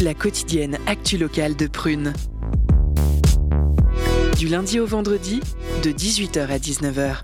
La quotidienne actu locale de Prune. Du lundi au vendredi, de 18h à 19h.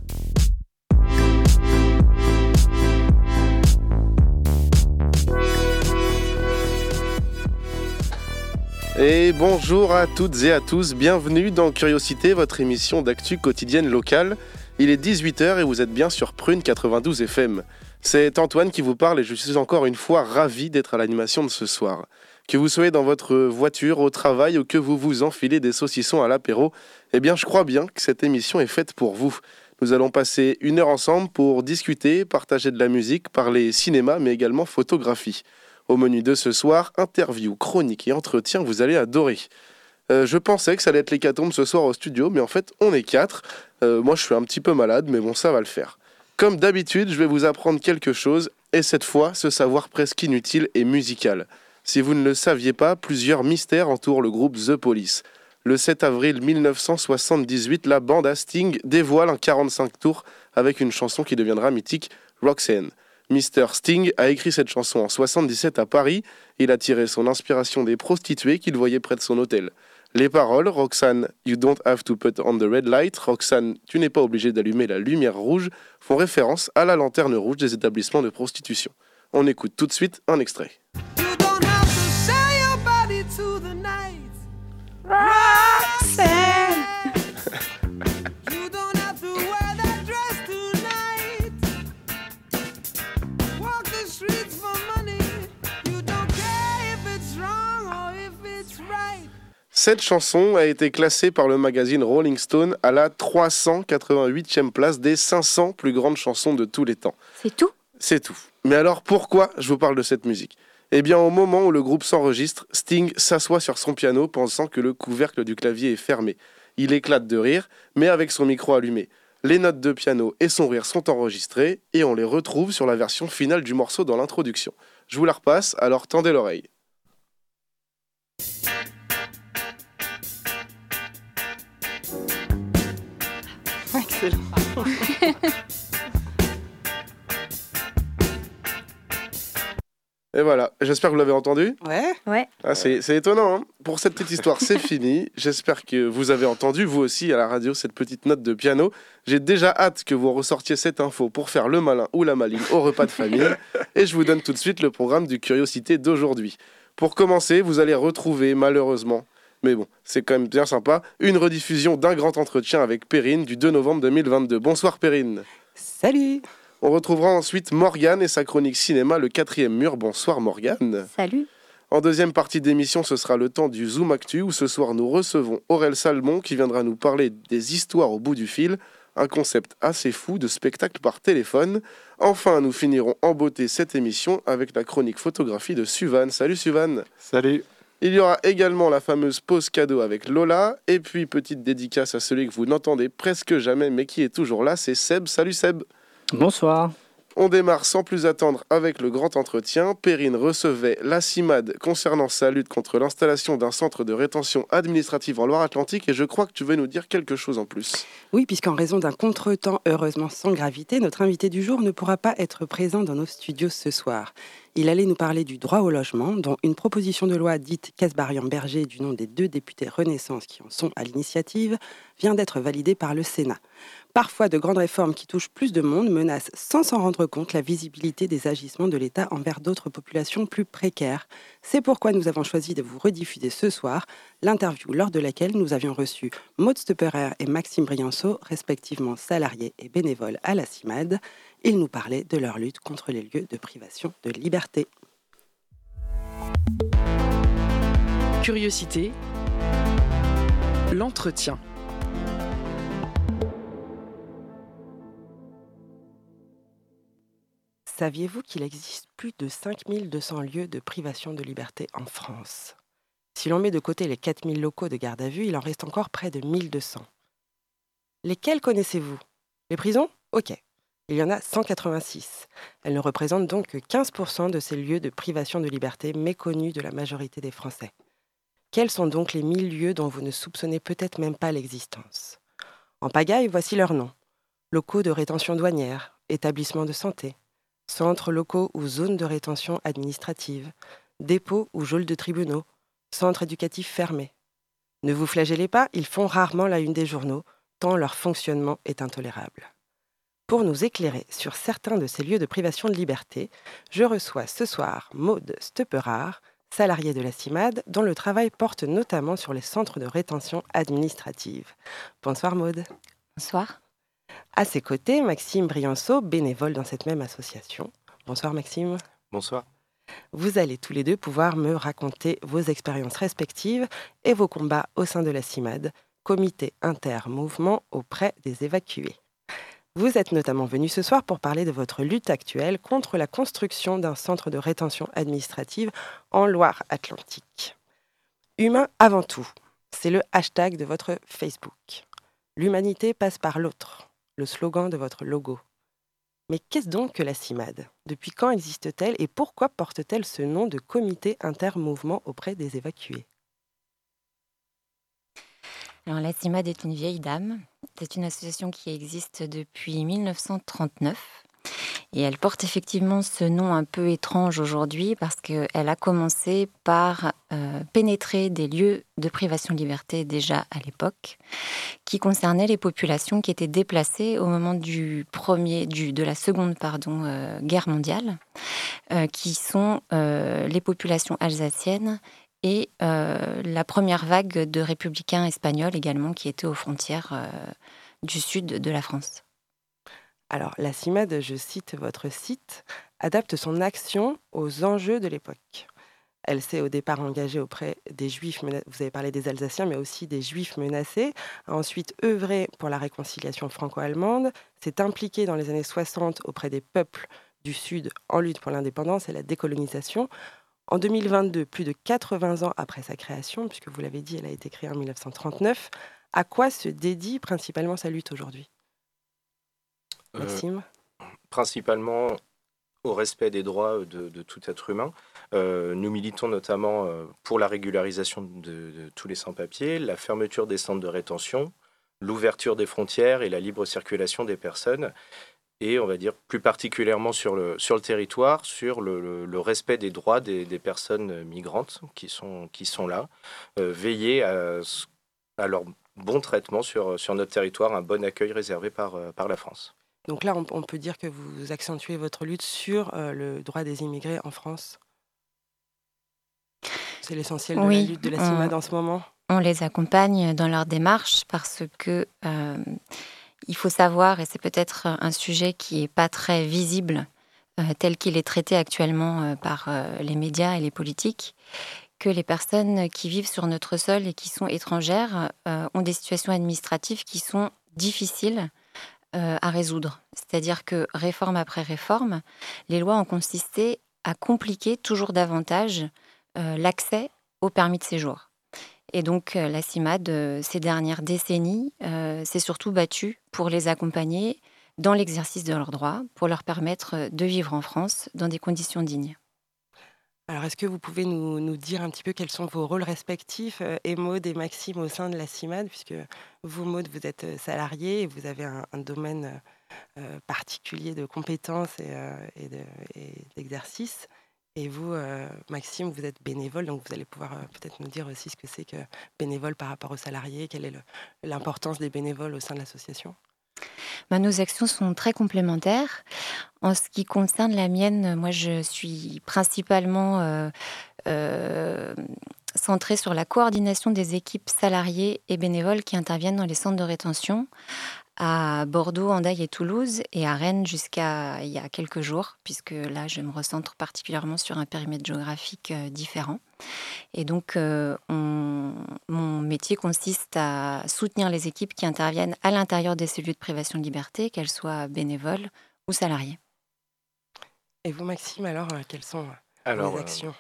Et bonjour à toutes et à tous, bienvenue dans Curiosité, votre émission d'actu quotidienne locale. Il est 18h et vous êtes bien sur Prune 92 FM. C'est Antoine qui vous parle et je suis encore une fois ravi d'être à l'animation de ce soir. Que vous soyez dans votre voiture, au travail ou que vous vous enfilez des saucissons à l'apéro, eh bien je crois bien que cette émission est faite pour vous. Nous allons passer une heure ensemble pour discuter, partager de la musique, parler cinéma mais également photographie. Au menu de ce soir, interview, chronique et entretien, vous allez adorer. Euh, je pensais que ça allait être l'hécatombe ce soir au studio, mais en fait on est quatre. Euh, moi je suis un petit peu malade, mais bon ça va le faire. Comme d'habitude, je vais vous apprendre quelque chose, et cette fois, ce savoir presque inutile et musical. Si vous ne le saviez pas, plusieurs mystères entourent le groupe The Police. Le 7 avril 1978, la bande à Sting dévoile un 45 tours avec une chanson qui deviendra mythique, Roxanne. Mr. Sting a écrit cette chanson en 77 à Paris. Il a tiré son inspiration des prostituées qu'il voyait près de son hôtel. Les paroles, Roxane, you don't have to put on the red light, Roxane, tu n'es pas obligé d'allumer la lumière rouge, font référence à la lanterne rouge des établissements de prostitution. On écoute tout de suite un extrait. Cette chanson a été classée par le magazine Rolling Stone à la 388e place des 500 plus grandes chansons de tous les temps. C'est tout? C'est tout. Mais alors pourquoi je vous parle de cette musique? Eh bien au moment où le groupe s'enregistre, Sting s'assoit sur son piano pensant que le couvercle du clavier est fermé. Il éclate de rire, mais avec son micro allumé. Les notes de piano et son rire sont enregistrées et on les retrouve sur la version finale du morceau dans l'introduction. Je vous la repasse, alors tendez l'oreille. Et voilà, j'espère que vous l'avez entendu. Ouais. Ouais. Ah, c'est étonnant. hein. Pour cette petite histoire, c'est fini. J'espère que vous avez entendu, vous aussi, à la radio, cette petite note de piano. J'ai déjà hâte que vous ressortiez cette info pour faire le malin ou la maligne au repas de famille. Et je vous donne tout de suite le programme du Curiosité d'aujourd'hui. Pour commencer, vous allez retrouver, malheureusement, mais bon, c'est quand même bien sympa, une rediffusion d'un grand entretien avec Perrine du 2 novembre 2022. Bonsoir Perrine. Salut. On retrouvera ensuite Morgane et sa chronique cinéma, le quatrième mur. Bonsoir Morgane. Salut. En deuxième partie d'émission, ce sera le temps du Zoom Actu où ce soir nous recevons Aurel Salmon qui viendra nous parler des histoires au bout du fil, un concept assez fou de spectacle par téléphone. Enfin, nous finirons en beauté cette émission avec la chronique photographie de Suvan. Salut Suvan. Salut. Il y aura également la fameuse pause cadeau avec Lola et puis petite dédicace à celui que vous n'entendez presque jamais mais qui est toujours là, c'est Seb. Salut Seb. Bonsoir. On démarre sans plus attendre avec le grand entretien. Perrine recevait la CIMAD concernant sa lutte contre l'installation d'un centre de rétention administrative en Loire-Atlantique et je crois que tu veux nous dire quelque chose en plus. Oui, puisqu'en raison d'un contretemps heureusement sans gravité, notre invité du jour ne pourra pas être présent dans nos studios ce soir. Il allait nous parler du droit au logement, dont une proposition de loi dite Casbarian-Berger du nom des deux députés Renaissance qui en sont à l'initiative vient d'être validée par le Sénat. Parfois, de grandes réformes qui touchent plus de monde menacent sans s'en rendre compte la visibilité des agissements de l'État envers d'autres populations plus précaires. C'est pourquoi nous avons choisi de vous rediffuser ce soir l'interview lors de laquelle nous avions reçu Maud Stepperer et Maxime Brianceau, respectivement salariés et bénévoles à la CIMAD. Ils nous parlaient de leur lutte contre les lieux de privation de liberté. Curiosité. L'entretien. Saviez-vous qu'il existe plus de 5200 lieux de privation de liberté en France? Si l'on met de côté les 4000 locaux de garde à vue, il en reste encore près de 1200. Lesquels connaissez-vous? Les prisons? Ok. Il y en a 186. Elles ne représentent donc que 15% de ces lieux de privation de liberté méconnus de la majorité des Français. Quels sont donc les 1000 lieux dont vous ne soupçonnez peut-être même pas l'existence? En pagaille, voici leurs noms. Locaux de rétention douanière, établissements de santé, centres locaux ou zones de rétention administrative, dépôts ou geôles de tribunaux, centres éducatifs fermés. Ne vous flagellez pas, ils font rarement la une des journaux, tant leur fonctionnement est intolérable. Pour nous éclairer sur certains de ces lieux de privation de liberté, je reçois ce soir Maude Stepperard, salariée de la CIMAD, dont le travail porte notamment sur les centres de rétention administrative. Bonsoir Maude. Bonsoir. À ses côtés, Maxime Brianceau, bénévole dans cette même association. Bonsoir Maxime. Bonsoir. Vous allez tous les deux pouvoir me raconter vos expériences respectives et vos combats au sein de la CIMAD, comité inter-mouvement auprès des évacués. Vous êtes notamment venu ce soir pour parler de votre lutte actuelle contre la construction d'un centre de rétention administrative en Loire-Atlantique. Humain avant tout, c'est le hashtag de votre Facebook. L'humanité passe par l'autre, le slogan de votre logo. Mais qu'est-ce donc que la CIMAD? Depuis quand existe-t-elle et pourquoi porte-t-elle ce nom de comité intermouvement auprès des évacués? Alors, la CIMAD est une vieille dame. C'est une association qui existe depuis 1939. Et elle porte effectivement ce nom un peu étrange aujourd'hui parce qu'elle a commencé par euh, pénétrer des lieux de privation de liberté déjà à l'époque, qui concernaient les populations qui étaient déplacées au moment du premier, du, de la seconde euh, guerre mondiale, euh, qui sont les populations alsaciennes et la première vague de républicains espagnols également qui étaient aux frontières du sud de la France. Alors, la CIMAD, je cite votre site, adapte son action aux enjeux de l'époque. Elle s'est au départ engagée auprès des Juifs, vous avez parlé des Alsaciens, mais aussi des Juifs menacés, a ensuite œuvré pour la réconciliation franco-allemande, s'est impliquée dans les années 60 auprès des peuples du Sud en lutte pour l'indépendance et la décolonisation, en 2022, plus de 80 ans après sa création, puisque vous l'avez dit, elle a été créée en 1939, à quoi se dédie principalement sa lutte aujourd'hui? Maxime Principalement au respect des droits de, tout être humain. Euh, nous militons notamment euh, pour la régularisation de, de tous les sans-papiers, la fermeture des centres de rétention, l'ouverture des frontières et la libre circulation des personnes et on va dire plus particulièrement sur le, sur le territoire, sur le, le, respect des droits des, des, personnes migrantes qui sont, qui sont là, euh, veiller à, à, leur bon traitement sur, sur notre territoire, un bon accueil réservé par, euh, par la France. Donc là, on, peut dire que vous accentuez votre lutte sur euh, le droit des immigrés en France. C'est l'essentiel de la lutte de la CIMAD en ce moment. On les accompagne dans leur démarche parce que il faut savoir, et c'est peut-être un sujet qui n'est pas très visible euh, tel qu'il est traité actuellement euh, par euh, les médias et les politiques, que les personnes qui vivent sur notre sol et qui sont étrangères ont des situations administratives qui sont difficiles à résoudre. C'est-à-dire que réforme après réforme, les lois ont consisté à compliquer toujours davantage l'accès au permis de séjour. Et donc euh, la CIMAD, euh, ces dernières décennies, euh, s'est surtout battue pour les accompagner dans l'exercice de leurs droits, pour leur permettre de vivre en France dans des conditions dignes. Alors, est-ce que vous pouvez nous, dire un petit peu quels sont vos rôles respectifs, euh, et Maxime, au sein de la CIMAD, puisque vous, Maud, vous êtes salarié et vous avez un, domaine particulier de compétences et, d'exercice. Et vous, euh, Maxime, vous êtes bénévole, donc vous allez pouvoir euh, peut-être nous dire aussi ce que c'est que bénévole par rapport aux salariés, quelle est l'importance des bénévoles au sein de l'association bah, nos actions sont très complémentaires. En ce qui concerne la mienne, moi je suis principalement euh, centrée sur la coordination des équipes salariées et bénévoles qui interviennent dans les centres de rétention, à Bordeaux, Andaille et Toulouse, et à Rennes jusqu'à il y a quelques jours, puisque là, je me recentre particulièrement sur un périmètre géographique euh, différent. Et donc, euh, mon métier consiste à soutenir les équipes qui interviennent à l'intérieur des cellules de privation de liberté, qu'elles soient bénévoles ou salariées. Et vous, Maxime, alors, euh, quelles sont vos actions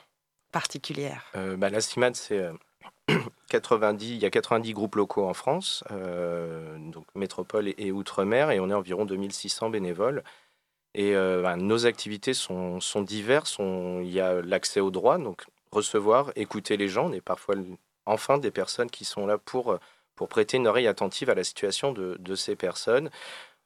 particulières? bah, La CIMAD, c'est 90, il y a 90 groupes locaux en France, euh, donc métropole et, outre-mer, et on est environ 2600 bénévoles. Et euh, ben, nos activités sont, sont diverses. il y a l'accès aux droits, donc recevoir, écouter les gens. On est parfois enfin des personnes qui sont là pour, pour prêter une oreille attentive à la situation de, de ces personnes.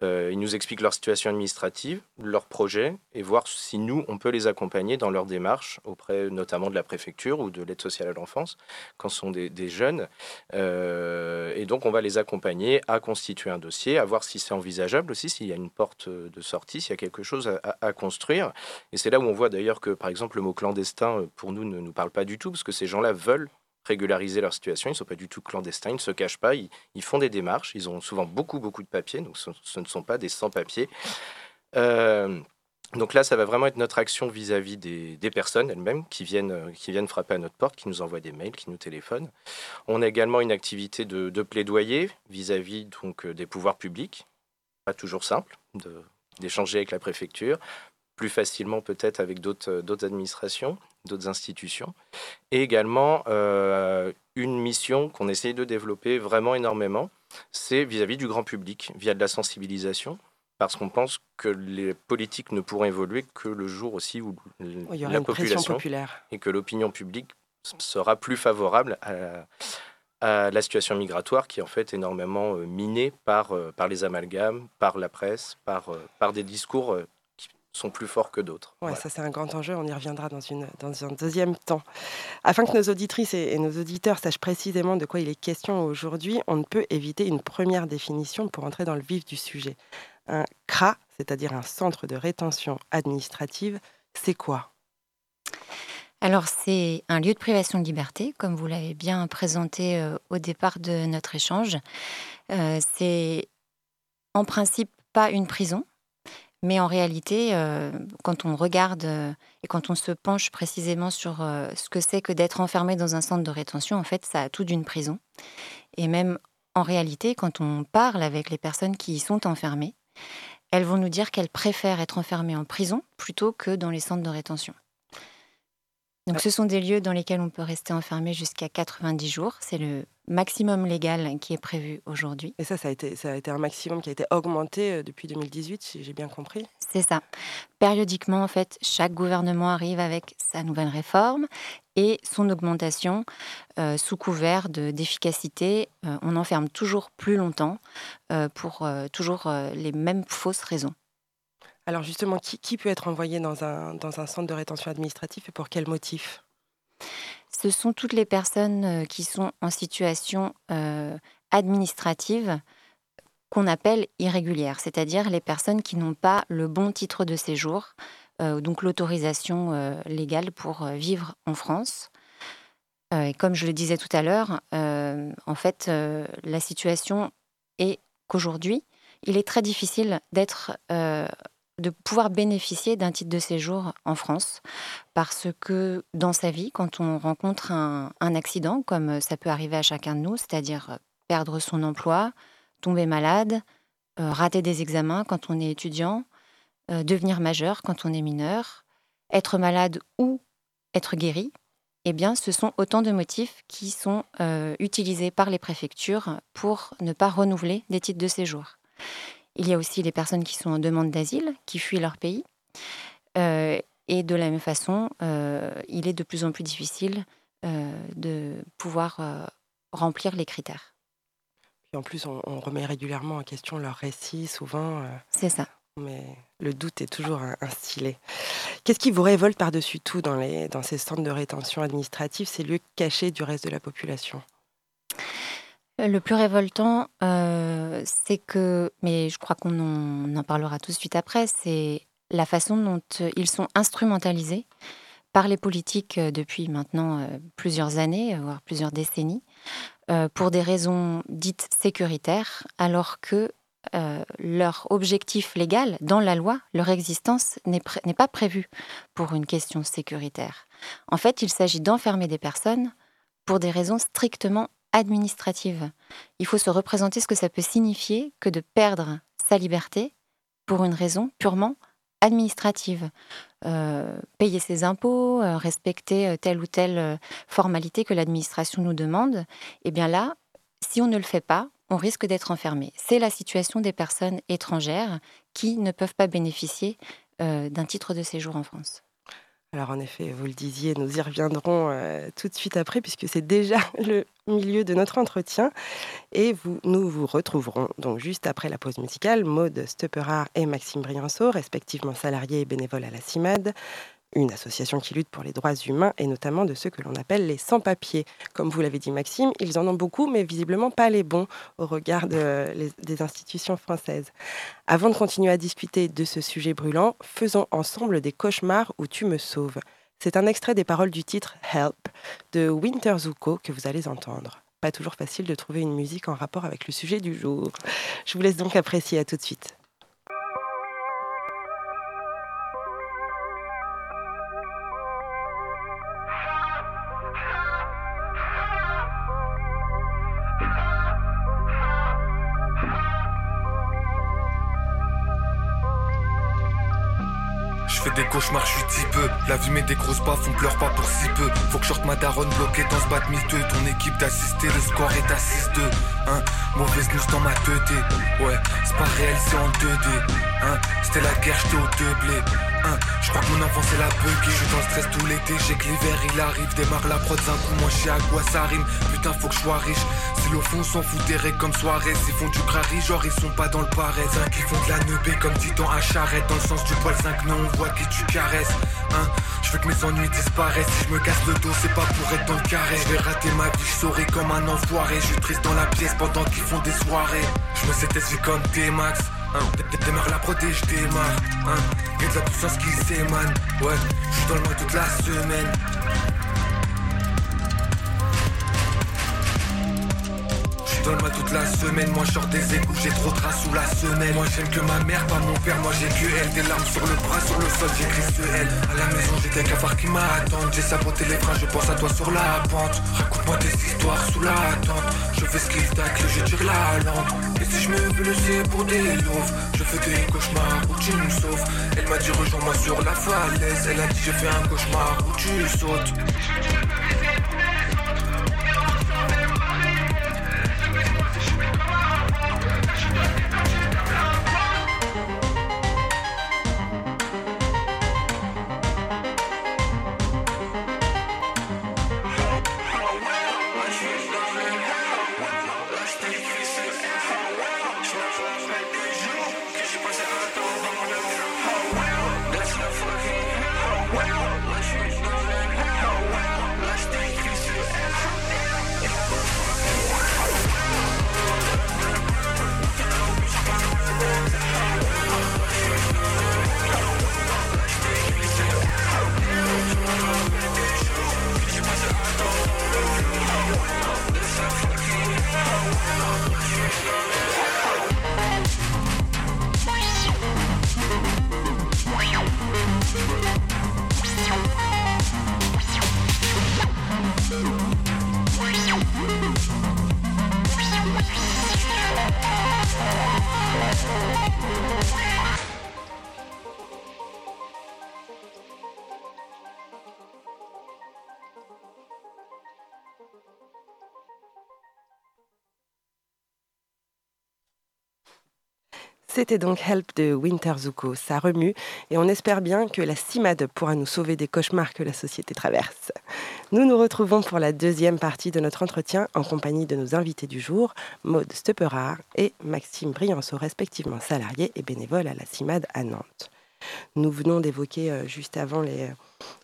Euh, ils nous expliquent leur situation administrative, leur projet, et voir si nous, on peut les accompagner dans leur démarche auprès notamment de la préfecture ou de l'aide sociale à l'enfance, quand ce sont des, jeunes. Euh, et donc, on va les accompagner à constituer un dossier, à voir si c'est envisageable aussi, s'il y a une porte de sortie, s'il y a quelque chose à, construire. Et c'est là où on voit d'ailleurs que, par exemple, le mot clandestin, pour nous, ne nous parle pas du tout, parce que ces gens-là veulent régulariser leur situation. Ils ne sont pas du tout clandestins, ils ne se cachent pas, ils, font des démarches, ils ont souvent beaucoup, beaucoup de papiers, donc ce, ne sont pas des sans-papiers. Euh, donc là, ça va vraiment être notre action vis-à-vis des, personnes elles-mêmes qui viennent, qui viennent frapper à notre porte, qui nous envoient des mails, qui nous téléphonent. On a également une activité de, plaidoyer vis-à-vis donc des pouvoirs publics. Pas toujours simple d'échanger avec la préfecture, plus facilement peut-être avec d'autres administrations d'autres institutions. Et également, euh, une mission qu'on essaye de développer vraiment énormément, c'est vis-à-vis du grand public, via de la sensibilisation, parce qu'on pense que les politiques ne pourront évoluer que le jour aussi où la population populaire. et que l'opinion publique sera plus favorable à, la situation migratoire qui est en fait énormément euh, minée par, euh, par les amalgames, par la presse, par, par des discours sont plus forts que d'autres. Ouais, ça c'est un grand enjeu, on y reviendra dans, une, dans un deuxième temps. Afin que nos auditrices et, nos auditeurs sachent précisément de quoi il est question aujourd'hui, on ne peut éviter une première définition pour entrer dans le vif du sujet. Un CRA, c'est-à-dire un centre de rétention administrative, c'est quoi? Alors c'est un lieu de privation de liberté, comme vous l'avez bien présenté euh, au départ de notre échange. Euh, c'est en principe pas une prison, mais en réalité, euh, quand on regarde euh, et quand on se penche précisément sur euh, ce que c'est que d'être enfermé dans un centre de rétention, en fait, ça a tout d'une prison. Et même en réalité, quand on parle avec les personnes qui y sont enfermées, elles vont nous dire qu'elles préfèrent être enfermées en prison plutôt que dans les centres de rétention. Donc ce sont des lieux dans lesquels on peut rester enfermé jusqu'à 90 jours. C'est le maximum légal qui est prévu aujourd'hui. Et ça, ça a, été, ça a été un maximum qui a été augmenté euh, depuis 2018, si j'ai bien compris. C'est ça. Périodiquement, en fait, chaque gouvernement arrive avec sa nouvelle réforme et son augmentation euh, sous couvert d'efficacité. Euh, on enferme toujours plus longtemps pour toujours les mêmes fausses raisons. Alors justement, qui, peut être envoyé dans un, centre de rétention administratif et pour quel motif? Ce sont toutes les personnes euh, qui sont en situation euh, administrative qu'on appelle irrégulière, c'est-à-dire les personnes qui n'ont pas le bon titre de séjour, euh, donc l'autorisation légale pour vivre en France. et comme je le disais tout à l'heure, en fait, la situation est qu'aujourd'hui, il est très difficile d'être de pouvoir bénéficier d'un titre de séjour en France. Parce que dans sa vie, quand on rencontre un, accident, comme ça peut arriver à chacun de nous, c'est-à-dire perdre son emploi, tomber malade, euh, rater des examens quand on est étudiant, euh, devenir majeur quand on est mineur, être malade ou être guéri, eh bien, ce sont autant de motifs qui sont euh, utilisés par les préfectures pour ne pas renouveler des titres de séjour. Il y a aussi les personnes qui sont en demande d'asile, qui fuient leur pays. Euh, et de la même façon, euh, il est de plus en plus difficile euh, de pouvoir remplir les critères. Et en plus, on, remet régulièrement en question leur récit, souvent. C'est ça. Mais le doute est toujours instillé. Qu'est-ce qui vous révolte par-dessus tout dans, les, dans ces centres de rétention administrative, ces lieux cachés du reste de la population? Le plus révoltant, euh, c'est que, mais je crois qu'on en, parlera tout de suite après, c'est la façon dont euh, ils sont instrumentalisés par les politiques euh, depuis maintenant plusieurs années, voire plusieurs décennies, pour des raisons dites sécuritaires, alors que leur objectif légal dans la loi, leur existence n'est pas prévue pour une question sécuritaire. En fait, il s'agit d'enfermer des personnes pour des raisons strictement administrative. Il faut se représenter ce que ça peut signifier que de perdre sa liberté pour une raison purement administrative. Euh, payer ses impôts, euh, respecter euh, telle ou telle formalité que l'administration nous demande, eh bien là, si on ne le fait pas, on risque d'être enfermé. C'est la situation des personnes étrangères qui ne peuvent pas bénéficier d'un titre de séjour en France. Alors en effet, vous le disiez, nous y reviendrons euh, tout de suite après puisque c'est déjà le milieu de notre entretien et nous vous retrouverons donc juste après la pause musicale. Maude Stepperard et Maxime Brianceau, respectivement salariés et bénévoles à la CIMAD, une association qui lutte pour les droits humains et notamment de ceux que l'on appelle les sans-papiers. Comme vous l'avez dit Maxime, ils en ont beaucoup mais visiblement pas les bons au regard des institutions françaises. Avant de continuer à discuter de ce sujet brûlant, faisons ensemble des cauchemars où tu me sauves. C'est un extrait des paroles du titre Help de Winter Zuko que vous allez entendre. Pas toujours facile de trouver une musique en rapport avec le sujet du jour. Je vous laisse donc apprécier à tout de suite. Des cauchemars, je suis petit peu. La vie met des grosses baffes, on pleure pas pour si peu. Faut que sorte ma daronne bloquée dans ce bat miteux. Ton équipe d'assister, le score est à 6-2. Hein, mauvaise news dans ma tête. Ouais, c'est pas réel, c'est en 2D. Hein, c'était la guerre, j'étais au deux. Hein, je crois que mon enfance c'est la buggy. Je suis dans le stress tout l'été, j'ai que l'hiver il arrive. Démarre la prod d'un coup, moi je à quoi ça rime. Putain, faut que je sois riche. Si le fond s'en fout des comme soirée, s'ils font du crari, genre ils sont pas dans le pareil. Hein, qui font de la neubée comme titan à charrette. Dans le sens du poil 5, non, on voit qui tu Hein, je veux que mes ennuis disparaissent. Si je me casse le dos, c'est pas pour être dans le carré. Je vais rater ma vie, je saurai comme un enfoiré. Je triste dans la pièce pendant qu'ils font des soirées. Je me sais comme T-Max. Hein, démarre la protège, démarre. Hein, y'a de la puissance qui s'émane. Ouais, je suis dans le mois toute la semaine. Donne moi toute la semaine, moi je des écoutes, j'ai trop de sous la semaine Moi j'aime que ma mère, pas mon père, moi j'ai que elle. Des larmes sur le bras, sur le sol, j'écris ce elle À la maison j'ai des cafards qui m'attendent. J'ai saboté les freins, je pense à toi sur la pente. Raconte-moi des histoires sous la tente. Je fais ce qu'il tacle, je tire la lampe. Et si je me laisser pour des louves Je fais des cauchemars où tu me sauves. Elle m'a dit rejoins-moi sur la falaise. Elle a dit je fais un cauchemar où tu sautes C'était donc Help de Winter Zuko. Ça remue et on espère bien que la CIMAD pourra nous sauver des cauchemars que la société traverse. Nous nous retrouvons pour la deuxième partie de notre entretien en compagnie de nos invités du jour, Maude Stepperard et Maxime Brianceau, respectivement salariés et bénévoles à la CIMAD à Nantes. Nous venons d'évoquer euh, juste avant les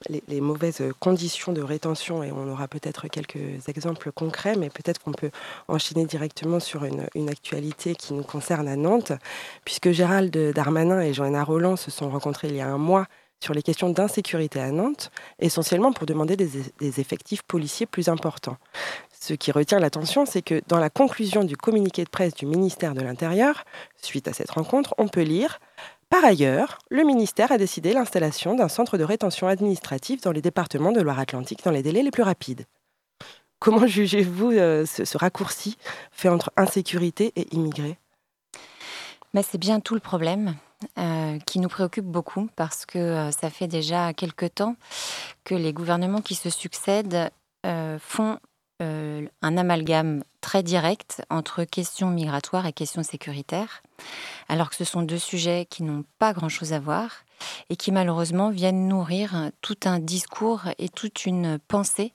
les, mauvaises conditions de rétention, et on aura peut-être quelques exemples concrets, mais peut-être qu'on peut enchaîner directement sur une, actualité qui nous concerne à Nantes, puisque Gérald Darmanin et Joanna Roland se sont rencontrés il y a un mois sur les questions d'insécurité à Nantes, essentiellement pour demander des, effectifs policiers plus importants. Ce qui retient l'attention, c'est que dans la conclusion du communiqué de presse du ministère de l'Intérieur, suite à cette rencontre, on peut lire par ailleurs, le ministère a décidé l'installation d'un centre de rétention administrative dans les départements de Loire-Atlantique dans les délais les plus rapides. Comment jugez-vous euh, ce, raccourci fait entre insécurité et immigrés? Mais C'est bien tout le problème euh, qui nous préoccupe beaucoup parce que euh, ça fait déjà quelque temps que les gouvernements qui se succèdent font un amalgame très direct entre questions migratoires et questions sécuritaires, alors que ce sont deux sujets qui n'ont pas grand-chose à voir et qui malheureusement viennent nourrir tout un discours et toute une pensée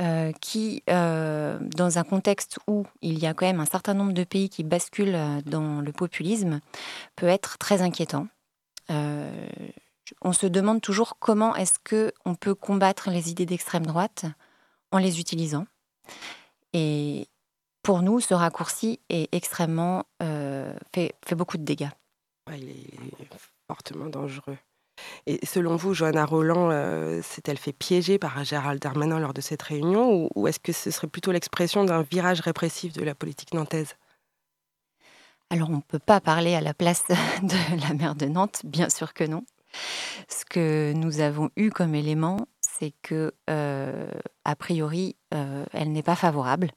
euh, qui, euh, dans un contexte où il y a quand même un certain nombre de pays qui basculent euh, dans le populisme, peut être très inquiétant. on se demande toujours comment est-ce que on peut combattre les idées d'extrême droite en les utilisant. Et pour nous, ce raccourci est extrêmement fait, fait, beaucoup de dégâts. il est fortement dangereux. Et selon vous, Johanna Roland euh, s'est-elle fait piéger par Gérald Darmanin lors de cette réunion ou, est-ce que ce serait plutôt l'expression d'un virage répressif de la politique nantaise? Alors on ne peut pas parler à la place de la maire de Nantes, bien sûr que non. Ce que nous avons eu comme élément, c'est que, euh, a priori, euh, elle n'est pas favorable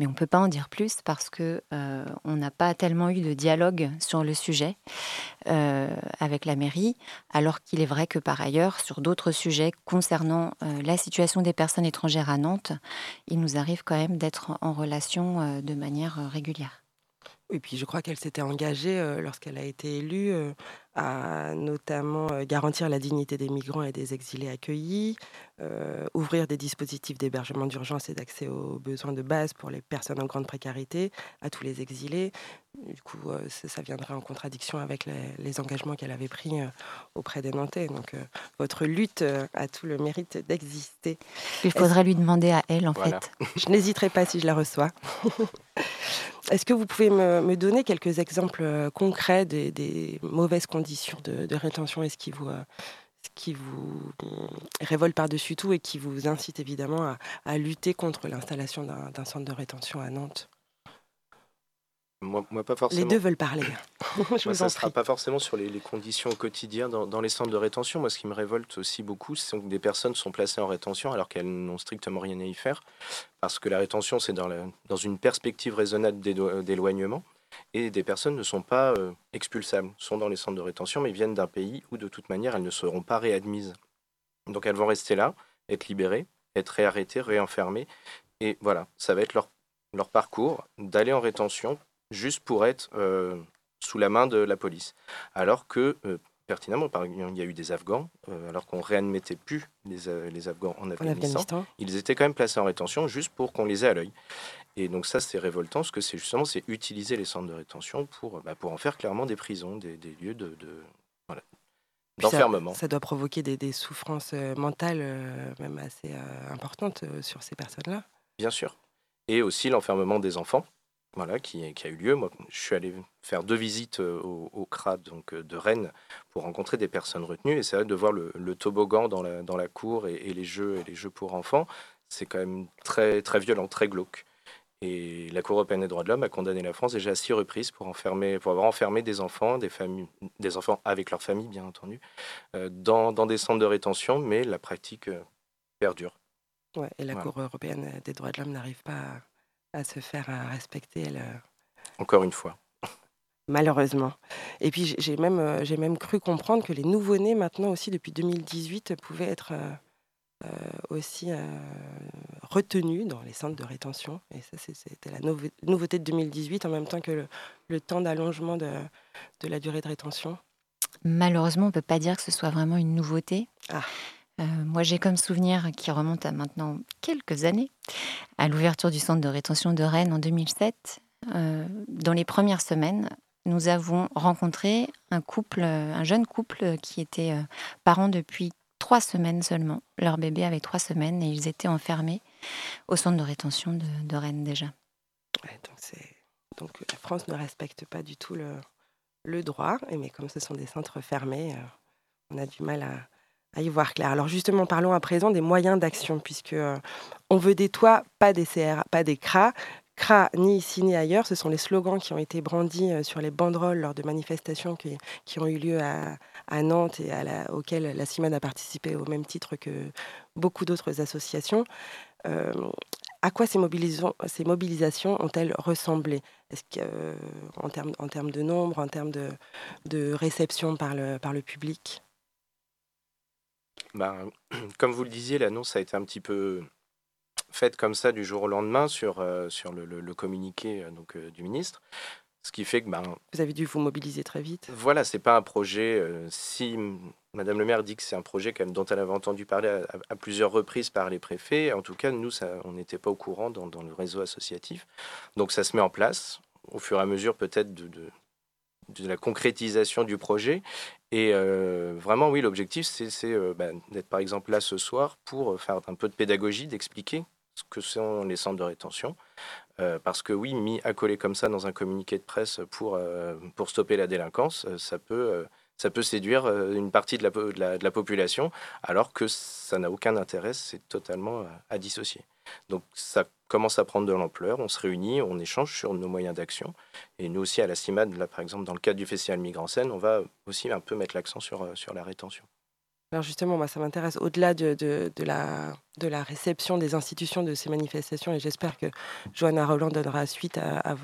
mais on ne peut pas en dire plus parce que euh, on n'a pas tellement eu de dialogue sur le sujet euh, avec la mairie, alors qu'il est vrai que par ailleurs, sur d'autres sujets concernant euh, la situation des personnes étrangères à Nantes, il nous arrive quand même d'être en relation de manière régulière. Et puis je crois qu'elle s'était engagée lorsqu'elle a été élue à notamment garantir la dignité des migrants et des exilés accueillis, ouvrir des dispositifs d'hébergement d'urgence et d'accès aux besoins de base pour les personnes en grande précarité, à tous les exilés. Du coup, ça, viendrait en contradiction avec les, engagements qu'elle avait pris auprès des Nantais. Donc, votre lutte a tout le mérite d'exister. Il faudrait lui demander à elle, en fait. Je n'hésiterai pas si je la reçois. Est-ce que vous pouvez me, donner quelques exemples euh, concrets des, mauvaises conditions de, rétention et ce qui vous, euh, qui vous euh, révolte par-dessus tout et qui vous incite évidemment à lutter contre l'installation d'un centre de rétention à Nantes moi, pas forcément. Les deux veulent parler. Je ça ne sera pas forcément sur les, conditions au quotidien dans, les centres de rétention. Moi, ce qui me révolte aussi beaucoup, c'est que des personnes sont placées en rétention alors qu'elles n'ont strictement rien à y faire. Parce que la rétention, c'est dans, dans, une perspective raisonnable d'éloignement. Et des personnes ne sont pas euh, expulsables, sont dans les centres de rétention, mais viennent d'un pays où de toute manière, elles ne seront pas réadmises. Donc elles vont rester là, être libérées, être réarrêtées, réenfermées. Et voilà, ça va être leur, leur parcours d'aller en rétention juste pour être euh, sous la main de la police. Alors que, euh, pertinemment, par exemple, il y a eu des Afghans, euh, alors qu'on réadmettait plus les, les Afghans en Afghanistan, ils étaient quand même placés en rétention juste pour qu'on les ait à l'œil. Et donc ça, c'est révoltant, ce que c'est justement, c'est utiliser les centres de rétention pour, bah, pour en faire clairement des prisons, des, des lieux de, de voilà, d'enfermement. Ça, doit provoquer des, des souffrances mentales même assez importantes sur ces personnes-là. Bien sûr. Et aussi l'enfermement des enfants voilà, qui, qui, a eu lieu. Moi, je suis allé faire deux visites euh, au, CRA donc, euh, de Rennes pour rencontrer des personnes retenues. Et c'est vrai de voir le, toboggan dans la, dans la cour et, les jeux et les jeux pour enfants. C'est quand même très, très violent, très glauque. Et la Cour européenne des droits de l'homme a condamné la France déjà à six reprises pour, enfermer, pour avoir enfermé des enfants, des, familles, des enfants avec leur famille, bien entendu, euh, dans, dans, des centres de rétention, mais la pratique perdure. Ouais, et la Cour européenne des droits de l'homme n'arrive pas à à se faire euh, respecter. Le... Encore une fois. Malheureusement. Et puis j'ai même, euh, même cru comprendre que les nouveau-nés, maintenant aussi depuis 2018, pouvaient être euh, aussi retenus dans les centres de rétention. Et ça, c'était la nouveauté de 2018, en même temps que le, temps d'allongement de, de, la durée de rétention. Malheureusement, on ne peut pas dire que ce soit vraiment une nouveauté. Ah. Euh, moi, j'ai comme souvenir, qui remonte à maintenant quelques années, à l'ouverture du centre de rétention de Rennes en 2007. Euh, dans les premières semaines, nous avons rencontré un couple, un jeune couple qui était euh, parents depuis trois semaines seulement. Leur bébé avait trois semaines et ils étaient enfermés au centre de rétention de, Rennes déjà. donc, la France ne respecte pas du tout le, le droit, mais comme ce sont des centres fermés, on a du mal à, y voir clair. Alors justement, parlons à présent des moyens d'action, puisque euh, on veut des toits, pas des CRA, pas des CRA. Ni ici ni ailleurs, ce sont les slogans qui ont été brandis euh, sur les banderoles lors de manifestations qui, ont eu lieu à, Nantes et auxquelles la CIMAD a participé au même titre que beaucoup d'autres associations. Euh, à quoi ces, mobilisations ont-elles ressemblé? Est-ce que, en, termes, en termes de nombre, en termes de, réception par le, public? Bah, comme vous le disiez, l'annonce a été un petit peu faite comme ça du jour au lendemain sur, sur le, communiqué donc, du ministre. Ce qui fait que ben, vous avez dû vous mobiliser très vite. Voilà, c'est pas un projet. si Madame le maire dit que c'est un projet quand même dont elle avait entendu parler à, plusieurs reprises par les préfets, en tout cas nous, ça, on n'était pas au courant dans, dans, le réseau associatif. Donc ça se met en place au fur et à mesure peut-être de, de, de la concrétisation du projet. Et euh, vraiment, oui, l'objectif, c'est euh, bah, d'être par exemple là ce soir pour faire un peu de pédagogie, d'expliquer que sont les centres de rétention. Euh, parce que oui, mis à coller comme ça dans un communiqué de presse pour, pour stopper la délinquance, ça peut, ça peut séduire une partie de la, de la population, alors que ça n'a aucun intérêt, c'est totalement à dissocier. Donc ça commence à prendre de l'ampleur, on se réunit, on échange sur nos moyens d'action. Et nous aussi, à la CIMAD, là, par exemple, dans le cadre du Festival Migrant Scène, on va aussi un peu mettre l'accent sur, euh, sur la rétention. Alors justement, moi, ça m'intéresse au-delà de, la, réception des institutions de ces manifestations, et j'espère que Johanna Roland donnera suite à,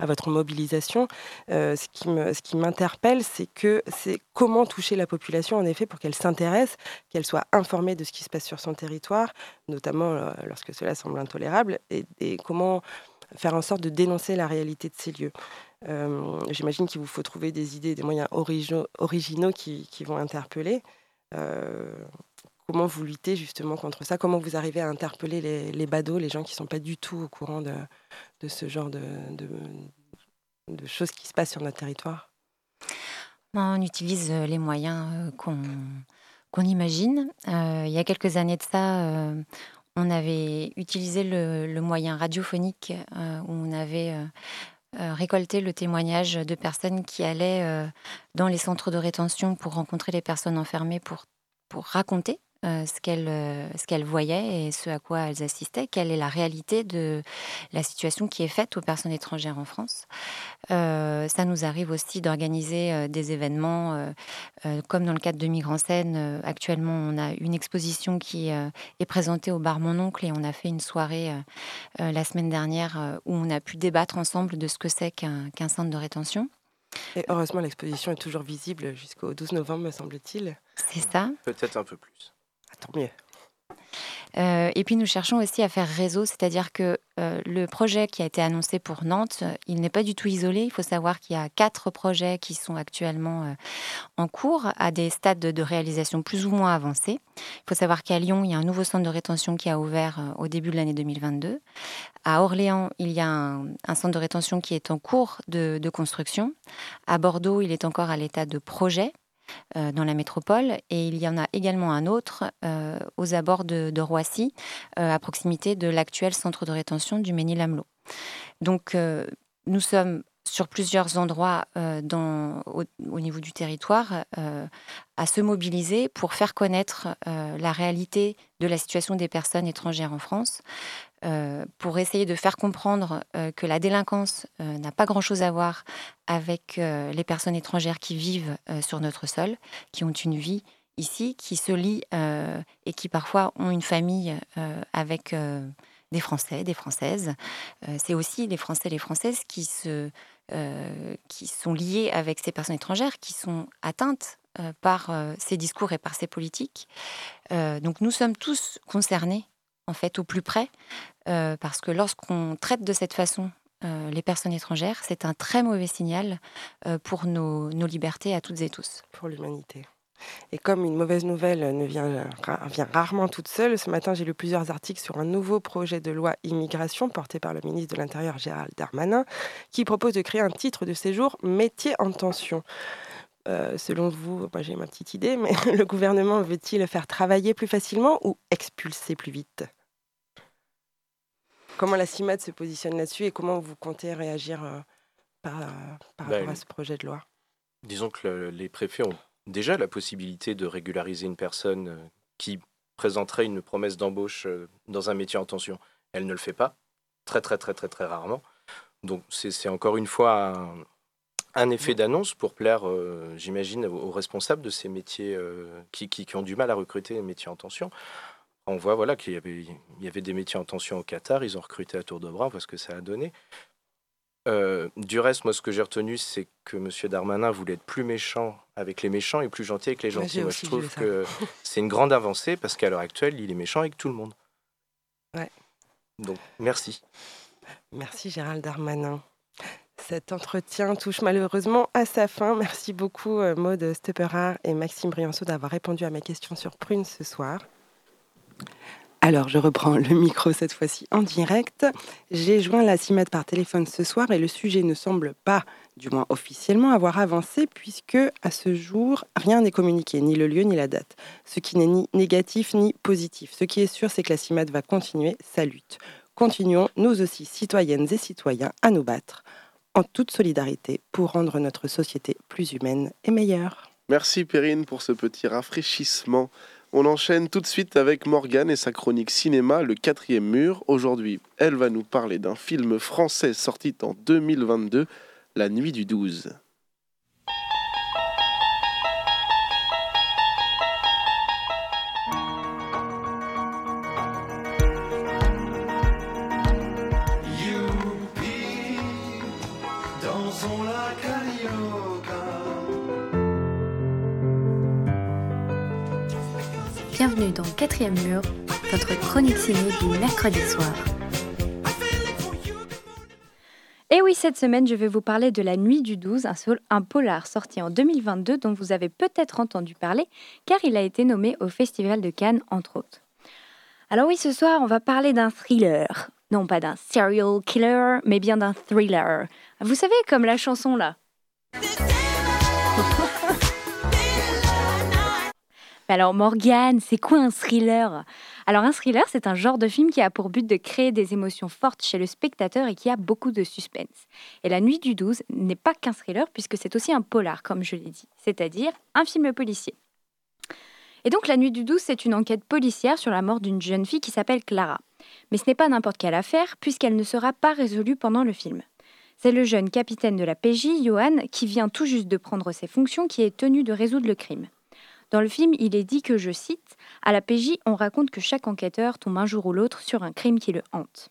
votre mobilisation. Euh, ce qui m'interpelle, c'est comment toucher la population, en effet, pour qu'elle s'intéresse, qu'elle soit informée de ce qui se passe sur son territoire, notamment euh, lorsque cela semble intolérable, et, comment faire en sorte de dénoncer la réalité de ces lieux. Euh, j'imagine qu'il vous faut trouver des idées, des moyens originaux, qui vont interpeller. Euh, comment vous luttez justement contre ça? Comment vous arrivez à interpeller les, badauds, les gens qui ne sont pas du tout au courant de, ce genre de, choses qui se passent sur notre territoire? On utilise euh, les moyens euh, qu'on imagine. il y a quelques années de ça, on avait utilisé le, moyen radiophonique où on avait récolter le témoignage de personnes qui allaient euh, dans les centres de rétention pour rencontrer les personnes enfermées pour raconter euh, ce qu'elles ce qu'elles voyaient et ce à quoi elles assistaient, quelle est la réalité de la situation qui est faite aux personnes étrangères en France? ça nous arrive aussi d'organiser des événements, comme dans le cadre de Migrants Scène. actuellement, on a une exposition qui est présentée au bar Mon Oncle et on a fait une soirée la semaine dernière où on a pu débattre ensemble de ce que c'est qu'un centre de rétention. Et heureusement, l'exposition est toujours visible jusqu'au 12 novembre, me semble-t-il. C'est ça. Peut-être un peu plus. Tant mieux. Euh, et puis nous cherchons aussi à faire réseau, c'est-à-dire que euh, le projet qui a été annoncé pour Nantes, il n'est pas du tout isolé. Il faut savoir qu'il y a quatre projets qui sont actuellement euh, en cours à des stades de, réalisation plus ou moins avancés. Il faut savoir qu'à Lyon, il y a un nouveau centre de rétention qui a ouvert au début de l'année 2022. À Orléans, il y a un, centre de rétention qui est en cours de construction. À Bordeaux, il est encore à l'état de projet. Euh, dans la métropole. Et il y en a également un autre euh, aux abords de, Roissy, euh, à proximité de l'actuel centre de rétention du Ménil-Amelot. Donc, nous sommes sur plusieurs endroits au, niveau du territoire à se mobiliser pour faire connaître la réalité de la situation des personnes étrangères en France, euh, pour essayer de faire comprendre euh, que la délinquance euh, n'a pas grand-chose à voir avec les personnes étrangères qui vivent sur notre sol, qui ont une vie ici, qui se lient et qui parfois ont une famille avec des Français, des Françaises. C'est aussi les Français, les Françaises qui, se, qui sont liés avec ces personnes étrangères, qui sont atteintes par ces discours et par ces politiques. donc nous sommes tous concernés en fait, au plus près, euh, parce que lorsqu'on traite de cette façon euh, les personnes étrangères, c'est un très mauvais signal euh, pour nos, libertés à toutes et tous. Pour l'humanité. Et comme une mauvaise nouvelle ne vient, rarement toute seule, ce matin j'ai lu plusieurs articles sur un nouveau projet de loi immigration porté par le ministre de l'Intérieur Gérald Darmanin, qui propose de créer un titre de séjour métier en tension. selon vous, j'ai ma petite idée, mais le gouvernement veut-il faire travailler plus facilement ou expulser plus vite? Comment la CIMAD se positionne là-dessus et comment vous comptez réagir euh, par, par bah, rapport à ce projet de loi? Disons que les préfets ont déjà la possibilité de régulariser une personne euh, qui présenterait une promesse d'embauche euh, dans un métier en tension. Elle ne le fait pas, très très très très très rarement. Donc c'est encore une fois un, effet d'annonce pour plaire, j'imagine, aux, responsables de ces métiers qui, qui, ont du mal à recruter les métiers en tension on voit voilà, qu'il y avait, il y avait des métiers en tension au Qatar, ils ont recruté à tour de bras, parce que ça a donné. Euh, du reste, moi, ce que j'ai retenu, c'est que M. Darmanin voulait être plus méchant avec les méchants et plus gentil avec les gentils. Moi, je trouve que c'est une grande avancée parce qu'à l'heure actuelle, il est méchant avec tout le monde. Ouais. Donc, merci. Merci Gérald Darmanin. Cet entretien touche malheureusement à sa fin. Merci beaucoup euh, Maude Stepperard et Maxime Brianceau d'avoir répondu à mes questions sur Prune ce soir. Alors, je reprends le micro cette fois-ci en direct. J'ai joint la CIMAD par téléphone ce soir et le sujet ne semble pas, du moins officiellement, avoir avancé puisque, à ce jour, rien n'est communiqué, ni le lieu ni la date. Ce qui n'est ni négatif ni positif. Ce qui est sûr, c'est que la CIMAD va continuer sa lutte. Continuons, nous aussi, citoyennes et citoyens, à nous battre en toute solidarité pour rendre notre société plus humaine et meilleure. Merci Perrine pour ce petit rafraîchissement. On enchaîne tout de suite avec Morgane et sa chronique cinéma Le quatrième mur. Aujourd'hui, elle va nous parler d'un film français sorti en 2022, La nuit du 12. Bienvenue dans Quatrième Mur, votre chronique ciné du mercredi soir. Et oui, cette semaine, je vais vous parler de La Nuit du 12, un, un polar sorti en 2022 dont vous avez peut-être entendu parler, car il a été nommé au Festival de Cannes, entre autres. Alors oui, ce soir, on va parler d'un thriller. Non pas d'un serial killer, mais bien d'un thriller. Vous savez, comme la chanson là. Alors Morgane, c'est quoi un thriller? Alors un thriller, c'est un genre de film qui a pour but de créer des émotions fortes chez le spectateur et qui a beaucoup de suspense. Et La Nuit du 12 n'est pas qu'un thriller puisque c'est aussi un polar, comme je l'ai dit, c'est-à-dire un film policier. Et donc La Nuit du 12, c'est une enquête policière sur la mort d'une jeune fille qui s'appelle Clara. Mais ce n'est pas n'importe quelle affaire puisqu'elle ne sera pas résolue pendant le film. C'est le jeune capitaine de la PJ, Johan, qui vient tout juste de prendre ses fonctions, qui est tenu de résoudre le crime. Dans le film, il est dit que, je cite, À la PJ, on raconte que chaque enquêteur tombe un jour ou l'autre sur un crime qui le hante.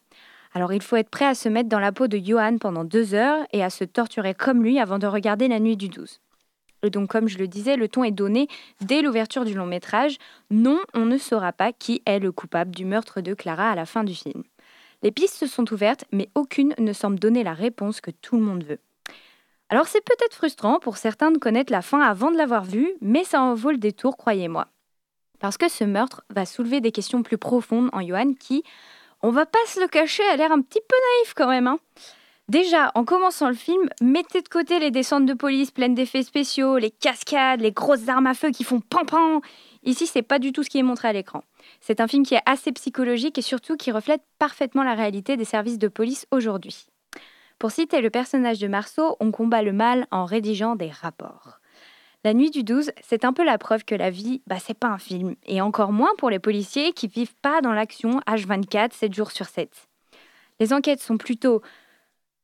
Alors il faut être prêt à se mettre dans la peau de Johan pendant deux heures et à se torturer comme lui avant de regarder La Nuit du 12. Et donc, comme je le disais, le ton est donné dès l'ouverture du long métrage. Non, on ne saura pas qui est le coupable du meurtre de Clara à la fin du film. Les pistes sont ouvertes, mais aucune ne semble donner la réponse que tout le monde veut. Alors c'est peut-être frustrant pour certains de connaître la fin avant de l'avoir vue, mais ça en vaut le détour, croyez-moi. Parce que ce meurtre va soulever des questions plus profondes en Johan qui, on va pas se le cacher, a l'air un petit peu naïf quand même. Hein. Déjà, en commençant le film, mettez de côté les descentes de police pleines d'effets spéciaux, les cascades, les grosses armes à feu qui font pan Ici, c'est pas du tout ce qui est montré à l'écran. C'est un film qui est assez psychologique et surtout qui reflète parfaitement la réalité des services de police aujourd'hui. Pour citer le personnage de Marceau, on combat le mal en rédigeant des rapports. La nuit du 12, c'est un peu la preuve que la vie, bah, c'est pas un film, et encore moins pour les policiers qui vivent pas dans l'action H24, 7 jours sur 7. Les enquêtes sont plutôt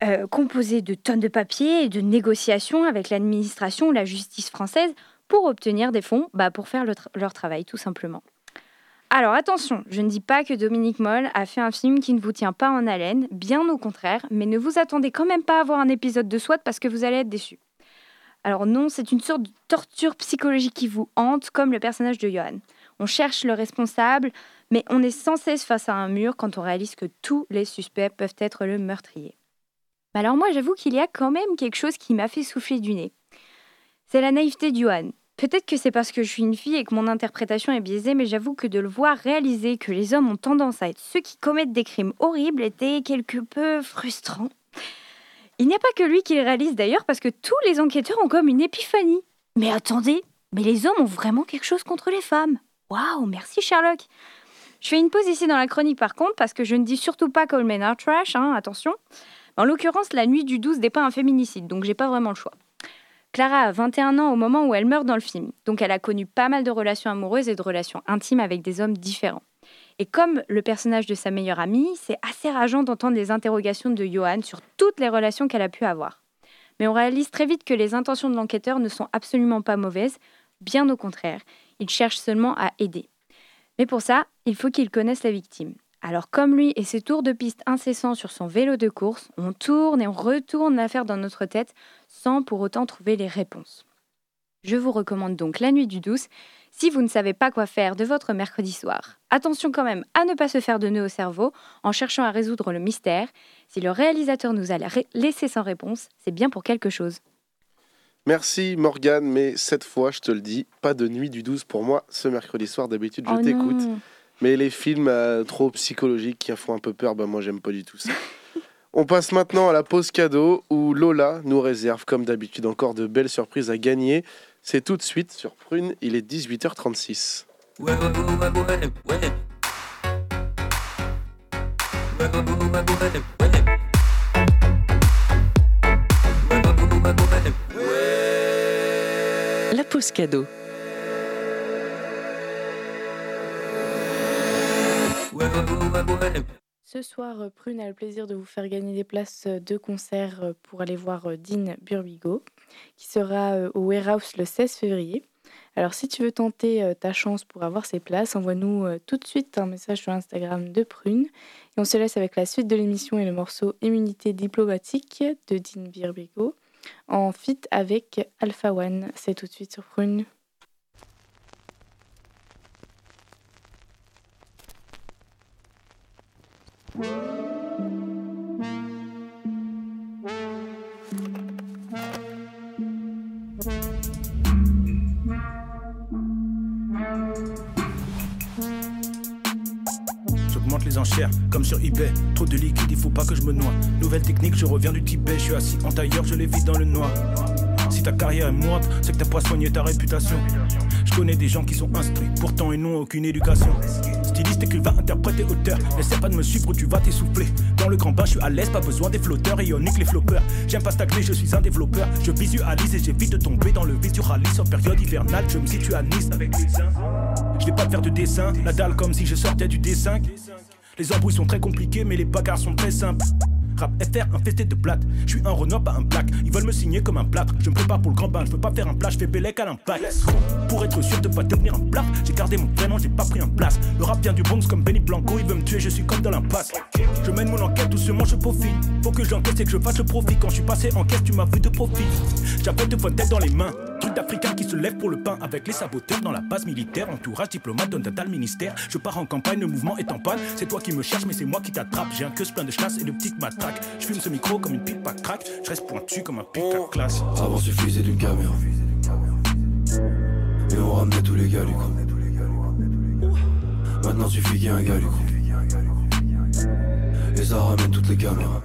euh, composées de tonnes de papiers et de négociations avec l'administration ou la justice française pour obtenir des fonds bah, pour faire leur travail, tout simplement. Alors attention, je ne dis pas que Dominique Moll a fait un film qui ne vous tient pas en haleine, bien au contraire, mais ne vous attendez quand même pas à voir un épisode de SWAT parce que vous allez être déçu. Alors non, c'est une sorte de torture psychologique qui vous hante, comme le personnage de Johan. On cherche le responsable, mais on est sans cesse face à un mur quand on réalise que tous les suspects peuvent être le meurtrier. Alors moi, j'avoue qu'il y a quand même quelque chose qui m'a fait souffler du nez. C'est la naïveté de Johan. Peut-être que c'est parce que je suis une fille et que mon interprétation est biaisée, mais j'avoue que de le voir réaliser que les hommes ont tendance à être ceux qui commettent des crimes horribles était quelque peu frustrant. Il n'y a pas que lui qui le réalise d'ailleurs, parce que tous les enquêteurs ont comme une épiphanie. Mais attendez, mais les hommes ont vraiment quelque chose contre les femmes. Waouh, merci Sherlock. Je fais une pause ici dans la chronique par contre, parce que je ne dis surtout pas Coleman are trash, hein, attention. En l'occurrence, la nuit du 12 dépeint un féminicide, donc j'ai pas vraiment le choix. Clara a 21 ans au moment où elle meurt dans le film, donc elle a connu pas mal de relations amoureuses et de relations intimes avec des hommes différents. Et comme le personnage de sa meilleure amie, c'est assez rageant d'entendre les interrogations de Johan sur toutes les relations qu'elle a pu avoir. Mais on réalise très vite que les intentions de l'enquêteur ne sont absolument pas mauvaises, bien au contraire, il cherche seulement à aider. Mais pour ça, il faut qu'il connaisse la victime. Alors comme lui et ses tours de piste incessants sur son vélo de course, on tourne et on retourne l'affaire dans notre tête sans pour autant trouver les réponses. Je vous recommande donc La Nuit du Douce si vous ne savez pas quoi faire de votre mercredi soir. Attention quand même à ne pas se faire de nœuds au cerveau en cherchant à résoudre le mystère. Si le réalisateur nous a laissé sans réponse, c'est bien pour quelque chose. Merci Morgane, mais cette fois, je te le dis, pas de nuit du 12 pour moi ce mercredi soir. D'habitude, je Oh t'écoute. Mais les films euh, trop psychologiques qui font un peu peur, ben moi j'aime pas du tout ça. On passe maintenant à la pause cadeau où Lola nous réserve comme d'habitude encore de belles surprises à gagner. C'est tout de suite sur Prune, il est 18h36. Ouais, ouais, ouais, ouais, ouais, ouais. Ce soir, euh, Prune a le plaisir de vous faire gagner des places euh, de concert euh, pour aller voir Dean Burbigo, qui sera au Warehouse le 16 février. Alors, si tu veux tenter ta chance pour avoir ces places, envoie-nous tout de suite un message sur Instagram de Prune. Et on se laisse avec la suite de l'émission et le morceau Immunité diplomatique de Dean Burbigo en feat avec Alpha One. C'est tout de suite sur Prune. Les enchères, comme sur eBay. Trop de liquide, il faut pas que je me noie. Nouvelle technique, je reviens du Tibet. Je suis assis en tailleur, je vis dans le noir. Si ta carrière est moindre, c'est que t'as pas soigné ta réputation. Je connais des gens qui sont instruits, pourtant ils n'ont aucune éducation. Styliste, écrivain, interprète et auteur. Essaie pas de me suivre tu vas t'essouffler. Dans le grand bain, je suis à l'aise, pas besoin des flotteurs. Ionique, les floppeurs. J'aime pas stagner, je suis un développeur. Je visualise et j'évite de tomber dans le rallye. En période hivernale, je me situe à Nice avec les uns. Je vais pas faire de dessin, la dalle comme si je sortais du dessin. Les embrouilles sont très compliquées, mais les bagarres sont très simples. FR infesté de blattes. Je suis un Renoir, pas un black. Ils veulent me signer comme un plâtre. Je me prépare pour le grand bain. Je veux pas faire un plat, je fais bélec à l'impact. Pour être sûr de pas devenir un plâtre, j'ai gardé mon prénom, j'ai pas pris un place. Le rap vient du Bronx comme Benny Blanco. Il veut me tuer, je suis comme dans l'impasse. Je mène mon enquête doucement, je peaufine. Faut que j'encaisse et que je fasse le profit. Quand je suis passé en caisse, tu m'as vu de profit. J'avais de bonnes têtes dans les mains. Truc d'Africain qui se lève pour le pain avec les saboteurs dans la base militaire. Entourage diplomate, donne data ministère. Je pars en campagne, le mouvement est en panne. C'est toi qui me cherches, mais c'est moi qui t'attrape. J'ai un queue plein de chasse et de petites matraques. Je fume ce micro comme une pipe à crack. Je reste pointu comme un pic à classe. Avant suffisait d'une caméra. Et on ramenait tous les gars du coup. Maintenant suffit qu'il y ait un gars du coup. Et ça ramène toutes les caméras.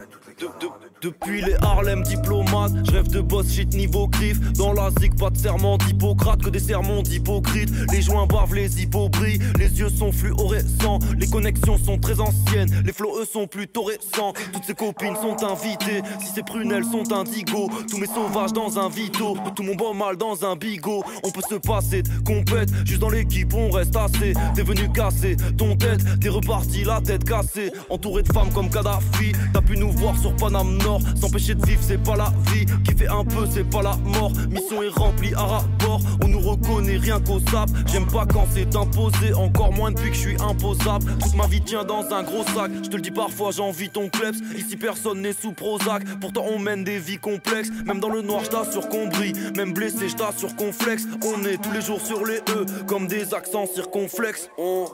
Depuis les Harlem diplomates, je rêve de boss shit niveau griffe. Dans la zig, pas de serment d'Hippocrate, que des sermons d'hypocrite. Les joints bavent, les hippos brillent, les yeux sont fluorescents. Les connexions sont très anciennes, les flots eux sont plutôt récents. Toutes ces copines sont invitées, si ces prunelles sont indigo. Tous mes sauvages dans un vito, tout mon bon mal dans un bigot. On peut se passer de compète, juste dans l'équipe on reste assez. T'es venu casser ton tête, t'es reparti la tête cassée. Entouré de femmes comme Kadhafi, t'as pu nous voir sur Paname S'empêcher de vivre, c'est pas la vie. Fait un peu, c'est pas la mort. Mission est remplie à rapport. On nous reconnaît rien qu'au sap. J'aime pas quand c'est imposé, encore moins depuis que je suis imposable. Toute ma vie tient dans un gros sac. Je te le dis parfois, j'envie ton kleps. Ici personne n'est sous Prozac. Pourtant on mène des vies complexes. Même dans le noir, je t'assure qu'on brille. Même blessé, je t'assure qu'on flex. On est tous les jours sur les E, comme des accents circonflexes. On...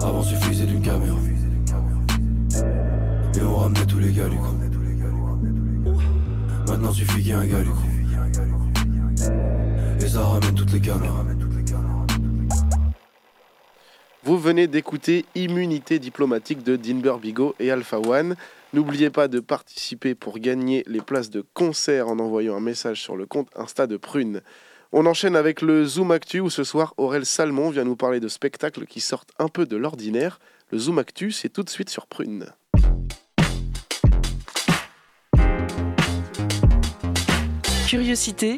Avant suffisait d'une caméra. Et on ramenait tous les gars du coup. Vous venez d'écouter Immunité diplomatique de Dean Burbigo et Alpha One. N'oubliez pas de participer pour gagner les places de concert en envoyant un message sur le compte Insta de Prune. On enchaîne avec le Zoom Actu où ce soir Aurel Salmon vient nous parler de spectacles qui sortent un peu de l'ordinaire. Le Zoom Actu, c'est tout de suite sur Prune. Curiosité.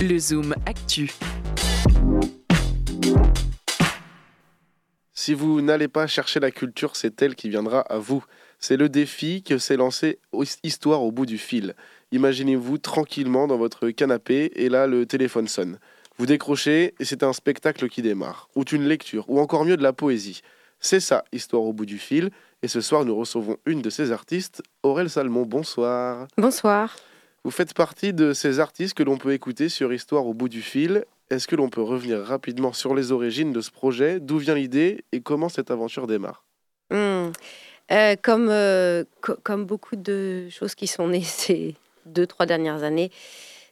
Le Zoom Actu. Si vous n'allez pas chercher la culture, c'est elle qui viendra à vous. C'est le défi que s'est lancé Histoire au bout du fil. Imaginez-vous tranquillement dans votre canapé et là le téléphone sonne. Vous décrochez et c'est un spectacle qui démarre, ou une lecture, ou encore mieux de la poésie. C'est ça, Histoire au bout du fil. Et ce soir, nous recevons une de ces artistes, Aurel Salmon. Bonsoir. Bonsoir. Vous faites partie de ces artistes que l'on peut écouter sur Histoire au bout du fil. Est-ce que l'on peut revenir rapidement sur les origines de ce projet? D'où vient l'idée? Et comment cette aventure démarre? Hmm. euh, comme, euh, comme beaucoup de choses qui sont nées ces deux, trois dernières années,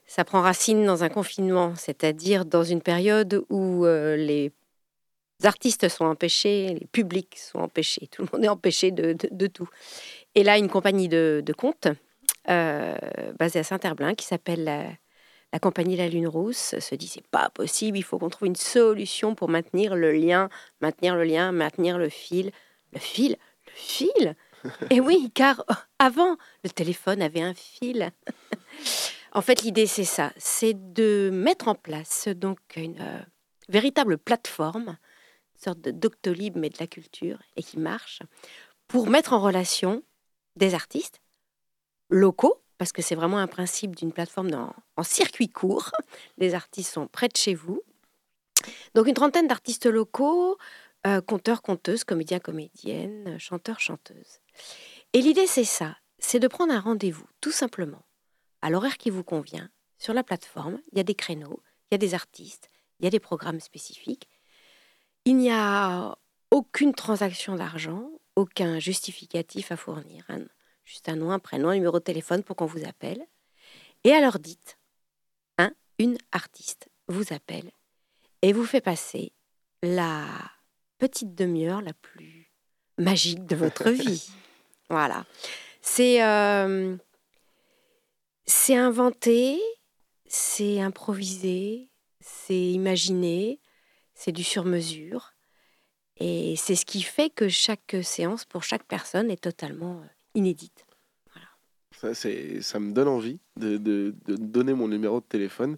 ça prend racine dans un confinement, c'est-à-dire dans une période où euh, les artistes sont empêchés, les publics sont empêchés, tout le monde est empêché de, de, tout. Et là, une compagnie de, de contes euh, basée à Saint-Herblain qui s'appelle la, compagnie La Lune Rousse se dit c'est pas possible, il faut qu'on trouve une solution pour maintenir le lien, maintenir le lien, maintenir le fil. Le fil? Le fil? Et oui, car avant, le téléphone avait un fil. en fait, l'idée c'est ça, c'est de mettre en place donc une euh, véritable plateforme sorte de Doctolib, mais de la culture, et qui marche, pour mettre en relation des artistes locaux, parce que c'est vraiment un principe d'une plateforme en circuit court. Les artistes sont près de chez vous. Donc une trentaine d'artistes locaux, euh, conteurs, conteuses, comédiens, comédiennes, chanteurs, chanteuses. Et l'idée, c'est ça, c'est de prendre un rendez-vous, tout simplement, à l'horaire qui vous convient, sur la plateforme. Il y a des créneaux, il y a des artistes, il y a des programmes spécifiques. Il n'y a aucune transaction d'argent, aucun justificatif à fournir, juste un nom, un prénom, un numéro de téléphone pour qu'on vous appelle. Et alors dites, un, une artiste vous appelle et vous fait passer la petite demi-heure la plus magique de votre vie. voilà. C'est euh, c'est inventé, c'est improvisé, c'est imaginé, c'est du sur-mesure. Et c'est ce qui fait que chaque séance pour chaque personne est totalement euh, inédite. Ça, ça me donne envie de, de, donner mon numéro de téléphone.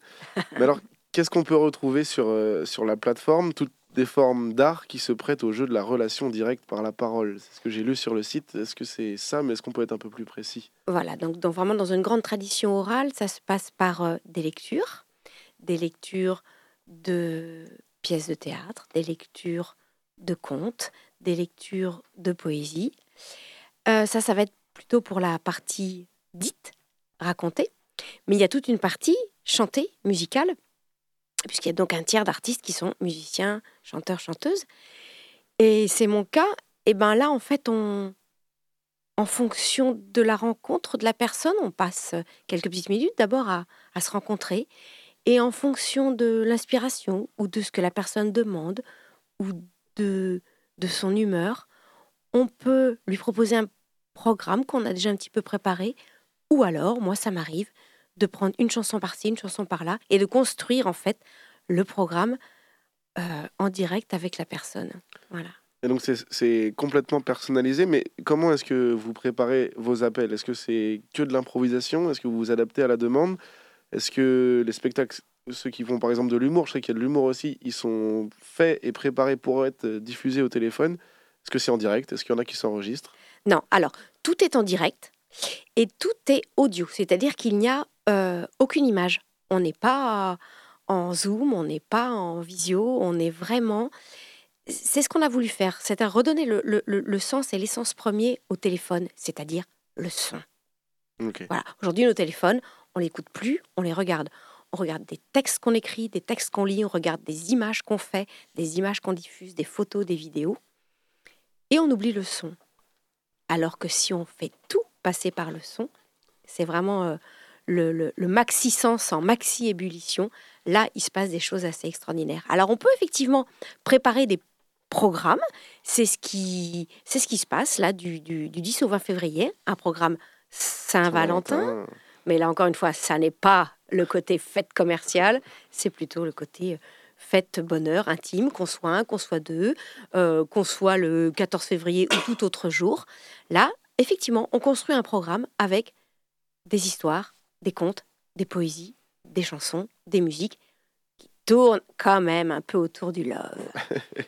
Mais alors, qu'est-ce qu'on peut retrouver sur, euh, sur la plateforme? Toutes des formes d'art qui se prêtent au jeu de la relation directe par la parole. C'est ce que j'ai lu sur le site. Est-ce que c'est ça? Mais est-ce qu'on peut être un peu plus précis? Voilà, donc, donc, vraiment dans une grande tradition orale, ça se passe par euh, des lectures, des lectures de pièces de théâtre, des lectures de contes, des lectures de poésie. Euh, ça, ça va être plutôt pour la partie dite, racontée. Mais il y a toute une partie chantée, musicale, puisqu'il y a donc un tiers d'artistes qui sont musiciens, chanteurs, chanteuses. Et c'est mon cas. Et ben là, en fait, on, en fonction de la rencontre de la personne, on passe quelques petites minutes d'abord à, à, se rencontrer. Et en fonction de l'inspiration ou de ce que la personne demande ou de, de son humeur, on peut lui proposer un programme qu'on a déjà un petit peu préparé. Ou alors, moi, ça m'arrive de prendre une chanson par-ci, une chanson par-là, et de construire en fait le programme euh, en direct avec la personne. Voilà. Et donc c'est complètement personnalisé, mais comment est-ce que vous préparez vos appels? Est-ce que c'est que de l'improvisation? Est-ce que vous vous adaptez à la demande? Est-ce que les spectacles, ceux qui font par exemple de l'humour, je sais qu'il y a de l'humour aussi, ils sont faits et préparés pour être diffusés au téléphone. Est-ce que c'est en direct? Est-ce qu'il y en a qui s'enregistrent? Non, alors tout est en direct et tout est audio, c'est-à-dire qu'il n'y a euh, aucune image. On n'est pas en Zoom, on n'est pas en visio, on est vraiment... C'est ce qu'on a voulu faire, c'est à redonner le, sens et l'essence premier au téléphone, c'est-à-dire le son. Voilà. Aujourd'hui, nos téléphones, on les écoute plus, on les regarde. On regarde des textes qu'on écrit, des textes qu'on lit, on regarde des images qu'on fait, des images qu'on diffuse, des photos, des vidéos. Et on oublie le son. Alors que si on fait tout passer par le son, c'est vraiment euh, le, maxi sens en maxi ébullition, là, il se passe des choses assez extraordinaires. Alors, on peut effectivement préparer des programmes. C'est ce qui, c'est ce qui se passe là du, 10 au 20 février, un programme Saint-Valentin. Mais là, encore une fois, ça n'est pas le côté fête commerciale, c'est plutôt le côté euh, fête bonheur intime, qu'on soit un, qu'on soit deux, euh, qu'on soit le 14 février ou tout autre jour. Là, effectivement, on construit un programme avec des histoires, des contes, des poésies, des chansons, des musiques qui tournent quand même un peu autour du love. Et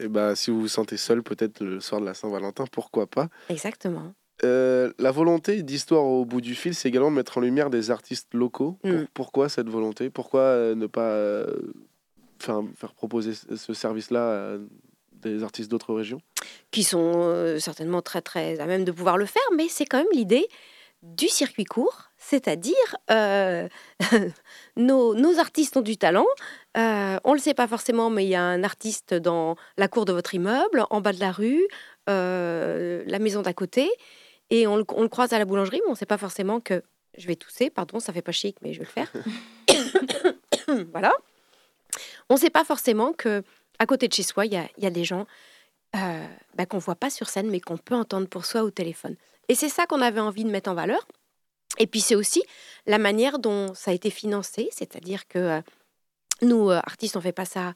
eh ben, si vous vous sentez seul, peut-être le soir de la Saint-Valentin, pourquoi pas? Exactement. Euh, la volonté d'histoire au bout du fil, c'est également de mettre en lumière des artistes locaux. Mm. pourquoi cette volonté? Pourquoi euh, ne pas euh, faire, faire, proposer ce service-là à des artistes d'autres régions? Qui sont certainement très très à même de pouvoir le faire, mais c'est quand même l'idée du circuit court, c'est-à-dire euh, nos, artistes ont du talent. On ne le sait pas forcément, mais il y a un artiste dans la cour de votre immeuble, en bas de la rue, la maison d'à côté, et on, le croise à la boulangerie, mais on ne sait pas forcément que... Je vais tousser, pardon, ça fait pas chic, mais je vais le faire. voilà. On ne sait pas forcément que à côté de chez soi, il y a, des gens euh, bah, qu'on ne voit pas sur scène, mais qu'on peut entendre pour soi au téléphone. Et c'est ça qu'on avait envie de mettre en valeur. Et puis c'est aussi la manière dont ça a été financé, c'est-à-dire que euh, nous, euh, artistes, on ne fait pas ça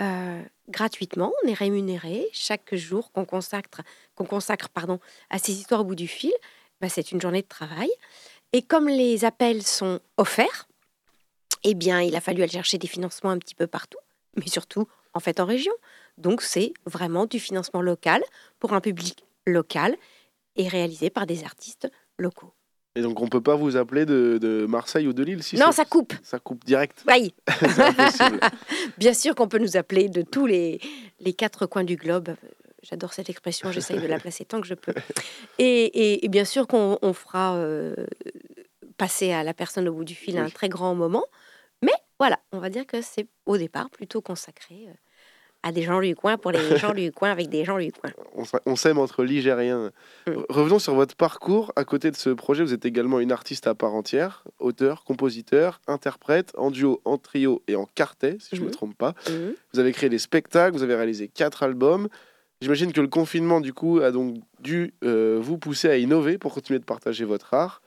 euh, gratuitement, on est rémunéré chaque jour qu'on consacre, consacre pardon, à ces histoires au bout du fil. Bah, c'est une journée de travail. Et comme les appels sont offerts, eh bien, il a fallu aller chercher des financements un petit peu partout, mais surtout en fait en région. Donc c'est vraiment du financement local pour un public local et réalisé par des artistes locaux. Et donc on peut pas vous appeler de, Marseille ou de Lille si Non, ça coupe. Ça coupe direct. Oui. Bien sûr qu'on peut nous appeler de tous les, les quatre coins du globe. J'adore cette expression, j'essaye de la placer tant que je peux. Et, et, bien sûr qu'on fera euh, passer à la personne au bout du fil un très grand moment. Mais voilà, on va dire que c'est au départ plutôt consacré euh, à des gens du coin pour les gens du coin avec des gens du coin. On, s'aime entre ligériens. Mm. Revenons sur votre parcours. À côté de ce projet, vous êtes également une artiste à part entière, auteur, compositeur, interprète, en duo, en trio et en quartet, si je ne me mm. trompe pas. Mm. Vous avez créé des spectacles, vous avez réalisé quatre albums. J'imagine que le confinement, du coup, a donc dû euh, vous pousser à innover pour continuer de partager votre art.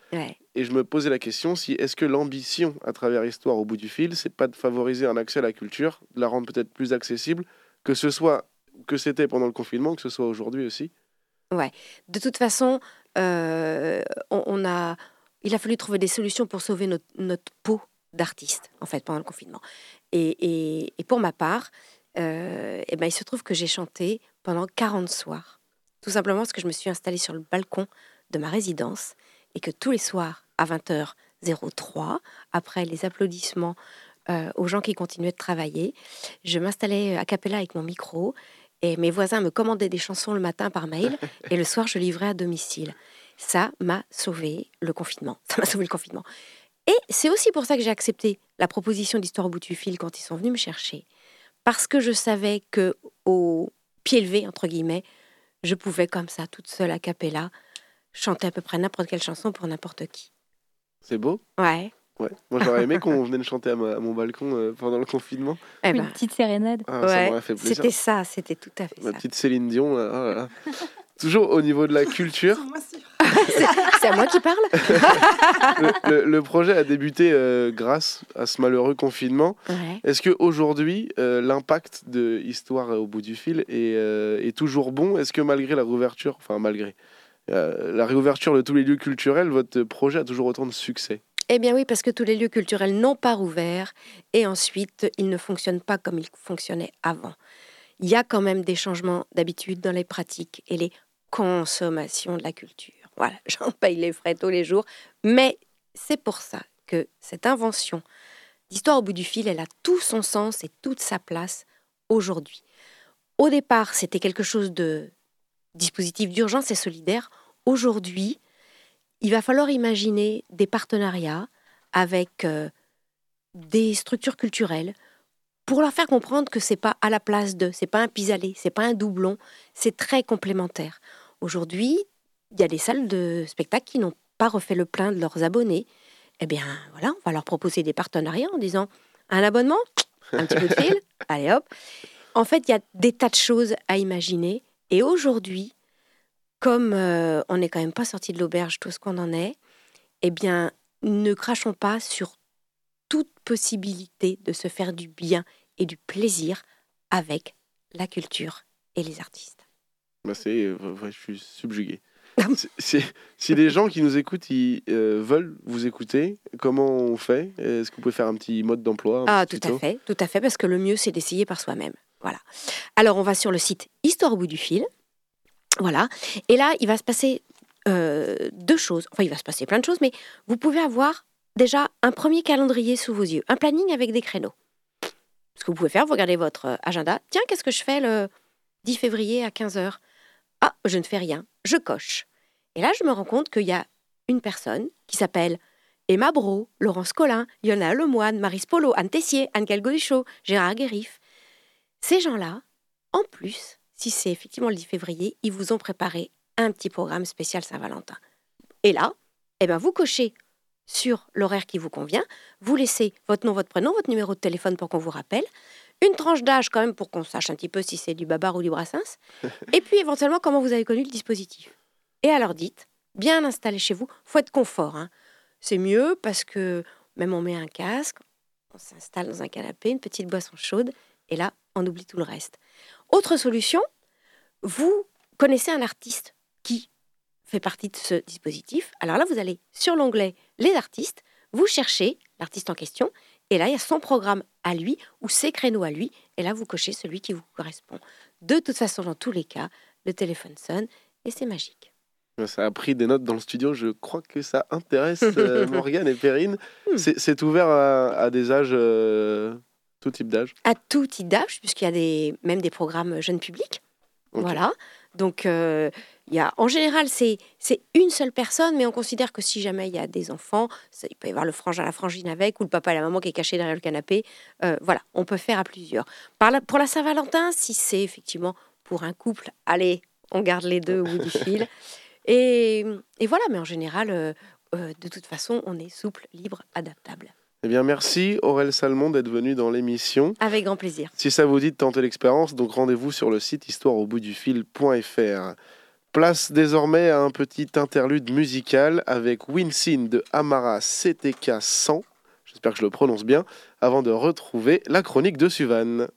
Et je me posais la question si est-ce que l'ambition à travers Histoire au bout du fil, c'est pas de favoriser un accès à la culture, de la rendre peut-être plus accessible, que ce soit que c'était pendant le confinement, que ce soit aujourd'hui aussi Ouais. De toute façon, euh, on, a, il a fallu trouver des solutions pour sauver notre, peau d'artiste, en fait, pendant le confinement. Et, et, pour ma part, euh, eh ben, il se trouve que j'ai chanté pendant 40 soirs. Tout simplement parce que je me suis installée sur le balcon de ma résidence et que tous les soirs, à 20h03, après les applaudissements euh, aux gens qui continuaient de travailler. Je m'installais à Capella avec mon micro et mes voisins me commandaient des chansons le matin par mail et le soir je livrais à domicile. Ça m'a sauvé le confinement. Ça m'a sauvé le confinement. Et c'est aussi pour ça que j'ai accepté la proposition d'Histoire au bout du fil quand ils sont venus me chercher. Parce que je savais que au pied levé, entre guillemets, je pouvais comme ça, toute seule à Capella, chanter à peu près n'importe quelle chanson pour n'importe qui. C'est beau? Ouais. Ouais. Moi, j'aurais aimé qu'on vienne chanter à, mon balcon euh, pendant le confinement. Eh Une ben. petite sérénade. Ah, ouais, c'était ça, c'était tout à fait Ma petite Céline Dion. Oh Toujours au niveau de la culture. C'est à moi qui parle. le, projet a débuté euh, grâce à ce malheureux confinement. Est-ce que aujourd'hui, euh, l'impact de Histoire au bout du fil est, est toujours bon? Est-ce que malgré la réouverture, enfin malgré la réouverture de tous les lieux culturels, votre projet a toujours autant de succès? Eh bien oui, parce que tous les lieux culturels n'ont pas rouvert et ensuite ils ne fonctionnent pas comme ils fonctionnaient avant. Il y a quand même des changements d'habitude dans les pratiques et les consommations de la culture. Voilà, j'en paye les frais tous les jours, mais c'est pour ça que cette invention d'histoire au bout du fil, elle a tout son sens et toute sa place aujourd'hui. Au départ, c'était quelque chose de dispositif d'urgence et solidaire. Aujourd'hui, il va falloir imaginer des partenariats avec euh, des structures culturelles pour leur faire comprendre que c'est pas à la place de, c'est pas un pis-aller, c'est pas un doublon, c'est très complémentaire. Aujourd'hui, il y a des salles de spectacle qui n'ont pas refait le plein de leurs abonnés. Eh bien, voilà, on va leur proposer des partenariats en disant un abonnement, un petit peu de fil, allez hop. En fait, il y a des tas de choses à imaginer. Et aujourd'hui, comme euh, on n'est quand même pas sorti de l'auberge tout ce qu'on en est, eh bien, ne crachons pas sur toute possibilité de se faire du bien et du plaisir avec la culture et les artistes. Bah c'est, euh, je suis subjugué. si, les gens qui nous écoutent ils, euh, veulent vous écouter, comment on fait? Est-ce que vous pouvez faire un petit mode d'emploi Ah, tout à fait, tout à fait, parce que le mieux c'est d'essayer par soi-même. Voilà. Alors on va sur le site Histoire au bout du fil. Voilà. Et là, il va se passer euh, deux choses. Enfin, il va se passer plein de choses, mais vous pouvez avoir déjà un premier calendrier sous vos yeux, un planning avec des créneaux. Ce que vous pouvez faire, vous regardez votre euh, agenda. Tiens, qu'est-ce que je fais le 10 février à 15h Ah, je ne fais rien. Je coche. Et là, je me rends compte qu'il y a une personne qui s'appelle Emma Bro, Laurence Collin, Yona Lemoine, Marie Polo, Anne Tessier, Anne Calgodichaud, Gérard Guérif. Ces gens-là, en plus, si c'est effectivement le 10 février, ils vous ont préparé un petit programme spécial Saint-Valentin. Et là, eh ben, vous cochez sur l'horaire qui vous convient, vous laissez votre nom, votre prénom, votre numéro de téléphone pour qu'on vous rappelle, une tranche d'âge quand même pour qu'on sache un petit peu si c'est du babar ou du brassens, et puis éventuellement comment vous avez connu le dispositif. Et alors dites, bien installé chez vous, faut être confort. Hein. C'est mieux parce que même on met un casque, on s'installe dans un canapé, une petite boisson chaude, et là, on oublie tout le reste. Autre solution, vous connaissez un artiste qui fait partie de ce dispositif. Alors là, vous allez sur l'onglet Les artistes, vous cherchez l'artiste en question, et là, il y a son programme à lui ou ses créneaux à lui, et là, vous cochez celui qui vous correspond. De toute façon, dans tous les cas, le téléphone sonne, et c'est magique. Ça a pris des notes dans le studio. Je crois que ça intéresse euh, Morgane et Perrine. Hmm. C'est ouvert à, des âges, euh, tout type d'âge À tout type d'âge, puisqu'il y a des, même des programmes jeunes publics. Voilà. Donc, euh, y a, en général, c'est une seule personne, mais on considère que si jamais il y a des enfants, il peut y avoir le frangin, la frangine avec, ou le papa et la maman qui est caché derrière le canapé. Euh, voilà, on peut faire à plusieurs. Par pour la Saint-Valentin, si c'est effectivement pour un couple, allez, on garde les deux au bout du fil. Et, et, voilà, mais en général, euh, de toute façon, on est souple, libre, adaptable. Eh bien, merci Aurel Salmon d'être venu dans l'émission. Avec grand plaisir. Si ça vous dit de tenter l'expérience, donc rendez-vous sur le site histoireauboutdufil.fr. Place désormais à un petit interlude musical avec Winsin de Amara CTK 100. J'espère que je le prononce bien. Avant de retrouver la chronique de Suvan.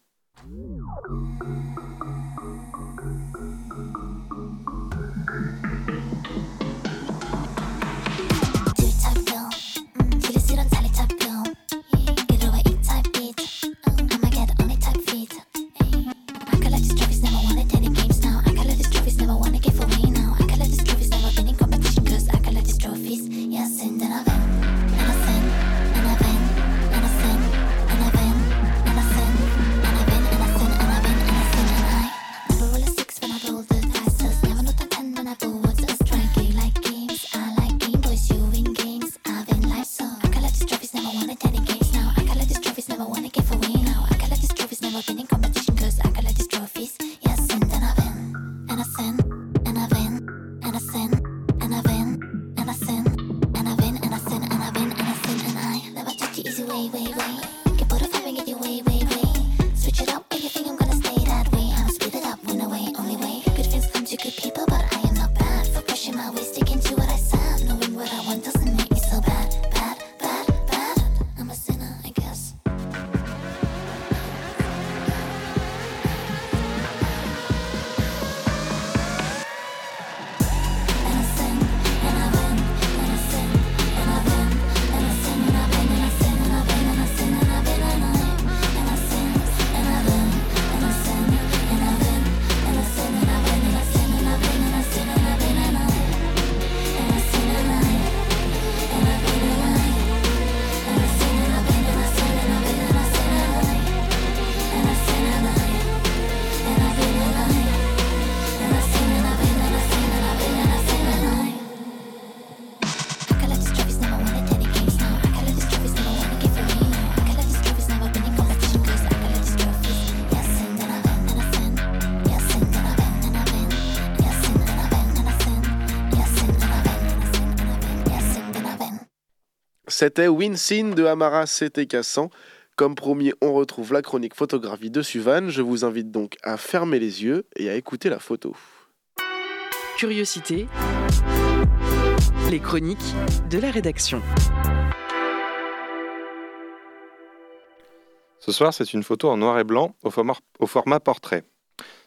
C'était Winsin de Amara CTK 100. Comme promis, on retrouve la chronique photographie de Suvan. Je vous invite donc à fermer les yeux et à écouter la photo. Curiosité. Les chroniques de la rédaction. Ce soir, c'est une photo en noir et blanc au format, au format portrait.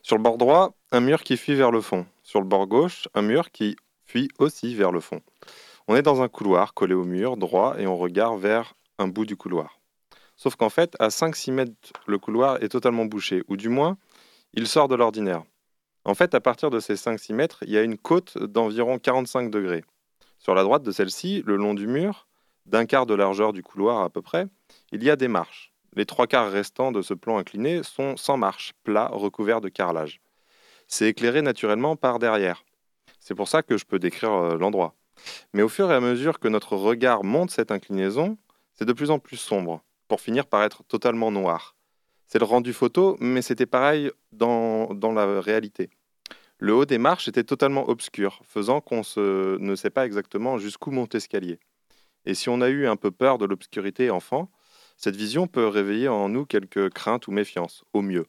Sur le bord droit, un mur qui fuit vers le fond. Sur le bord gauche, un mur qui fuit aussi vers le fond. On est dans un couloir collé au mur droit et on regarde vers un bout du couloir. Sauf qu'en fait, à 5-6 mètres, le couloir est totalement bouché, ou du moins, il sort de l'ordinaire. En fait, à partir de ces 5-6 mètres, il y a une côte d'environ 45 degrés. Sur la droite de celle-ci, le long du mur, d'un quart de largeur du couloir à peu près, il y a des marches. Les trois quarts restants de ce plan incliné sont sans marches, plats, recouverts de carrelage. C'est éclairé naturellement par derrière. C'est pour ça que je peux décrire euh, l'endroit. Mais au fur et à mesure que notre regard monte cette inclinaison, c'est de plus en plus sombre, pour finir par être totalement noir. C'est le rendu photo, mais c'était pareil dans, dans, la réalité. Le haut des marches était totalement obscur, faisant qu'on ne sait pas exactement jusqu'où monter l'escalier. Et si on a eu un peu peur de l'obscurité enfant, cette vision peut réveiller en nous quelques craintes ou méfiances, au mieux.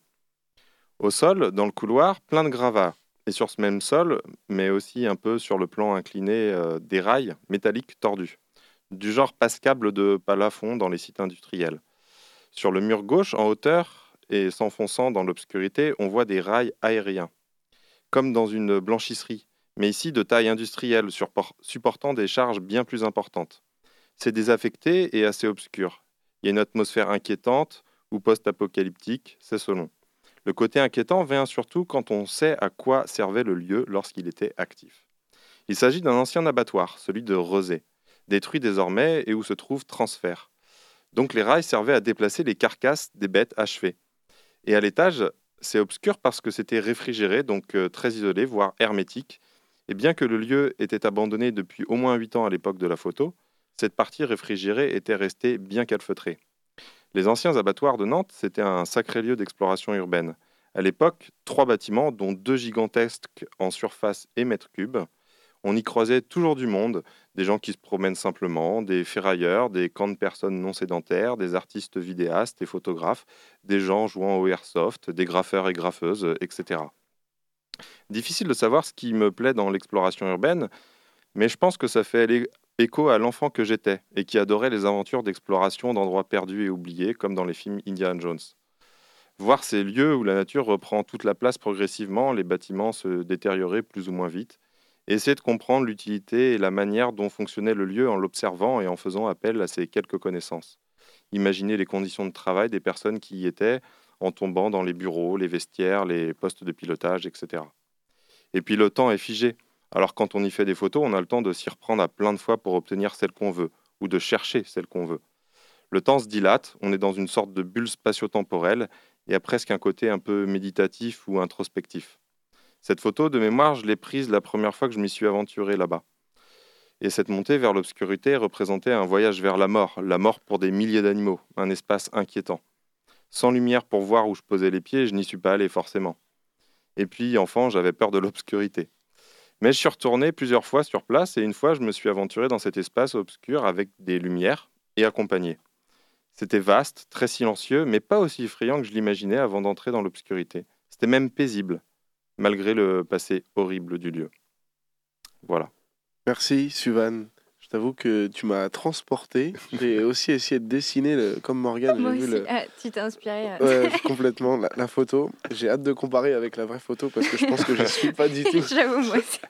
Au sol, dans le couloir, plein de gravats. Et sur ce même sol, mais aussi un peu sur le plan incliné euh, des rails métalliques tordus, du genre pascable de plafond dans les sites industriels. Sur le mur gauche, en hauteur et s'enfonçant dans l'obscurité, on voit des rails aériens, comme dans une blanchisserie, mais ici de taille industrielle, supportant des charges bien plus importantes. C'est désaffecté et assez obscur. Il y a une atmosphère inquiétante ou post-apocalyptique, c'est selon. Le côté inquiétant vient surtout quand on sait à quoi servait le lieu lorsqu'il était actif. Il s'agit d'un ancien abattoir, celui de Rosé, détruit désormais et où se trouve Transfert. Donc les rails servaient à déplacer les carcasses des bêtes achevées. Et à l'étage, c'est obscur parce que c'était réfrigéré, donc euh, très isolé, voire hermétique. Et bien que le lieu était abandonné depuis au moins 8 ans à l'époque de la photo, cette partie réfrigérée était restée bien calfeutrée. Les anciens abattoirs de Nantes, c'était un sacré lieu d'exploration urbaine. À l'époque, trois bâtiments, dont deux gigantesques en surface et mètres cubes. On y croisait toujours du monde, des gens qui se promènent simplement, des ferrailleurs, des camps de personnes non sédentaires, des artistes vidéastes et photographes, des gens jouant au airsoft, des graffeurs et graffeuses, etc. Difficile de savoir ce qui me plaît dans l'exploration urbaine, mais je pense que ça fait écho à l'enfant que j'étais et qui adorait les aventures d'exploration d'endroits perdus et oubliés, comme dans les films Indiana Jones. Voir ces lieux où la nature reprend toute la place progressivement, les bâtiments se détériorer plus ou moins vite, essayer de comprendre l'utilité et la manière dont fonctionnait le lieu en l'observant et en faisant appel à ses quelques connaissances. Imaginer les conditions de travail des personnes qui y étaient en tombant dans les bureaux, les vestiaires, les postes de pilotage, etc. Et puis le temps est figé. Alors quand on y fait des photos, on a le temps de s'y reprendre à plein de fois pour obtenir celle qu'on veut, ou de chercher celle qu'on veut. Le temps se dilate, on est dans une sorte de bulle spatio-temporelle, et a presque un côté un peu méditatif ou introspectif. Cette photo de mémoire, je l'ai prise la première fois que je m'y suis aventuré là-bas. Et cette montée vers l'obscurité représentait un voyage vers la mort, la mort pour des milliers d'animaux, un espace inquiétant. Sans lumière pour voir où je posais les pieds, je n'y suis pas allé forcément. Et puis, enfant, j'avais peur de l'obscurité. Mais je suis retourné plusieurs fois sur place et une fois, je me suis aventuré dans cet espace obscur avec des lumières et accompagné. C'était vaste, très silencieux, mais pas aussi effrayant que je l'imaginais avant d'entrer dans l'obscurité. C'était même paisible, malgré le passé horrible du lieu. Voilà. Merci, Suvan. Je t'avoue que tu m'as transporté. J'ai aussi essayé de dessiner le, comme Morgane. Moi aussi. Ah, tu t'es inspiré. Euh. Ouais, complètement. La, photo. J'ai hâte de comparer avec la vraie photo parce que je pense que je ne suis pas du tout. J'avoue, moi aussi.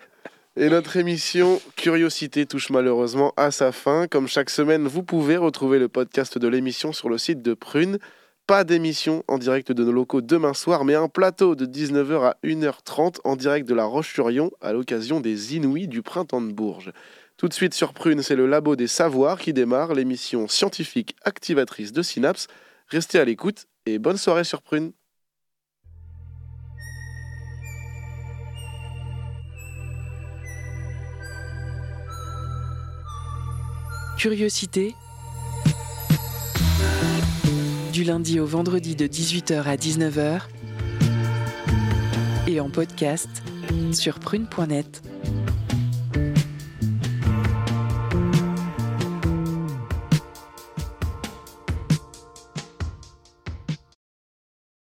Et notre émission Curiosité touche malheureusement à sa fin. Comme chaque semaine, vous pouvez retrouver le podcast de l'émission sur le site de Prune. Pas d'émission en direct de nos locaux demain soir, mais un plateau de 19h à 1h30 en direct de la Roche-sur-Yon à l'occasion des Inouïs du printemps de Bourges. Tout de suite sur Prune, c'est le Labo des Savoirs qui démarre, l'émission scientifique activatrice de Synapse. Restez à l'écoute et bonne soirée sur Prune. Curiosité. Du lundi au vendredi de 18h à 19h. Et en podcast sur prune.net.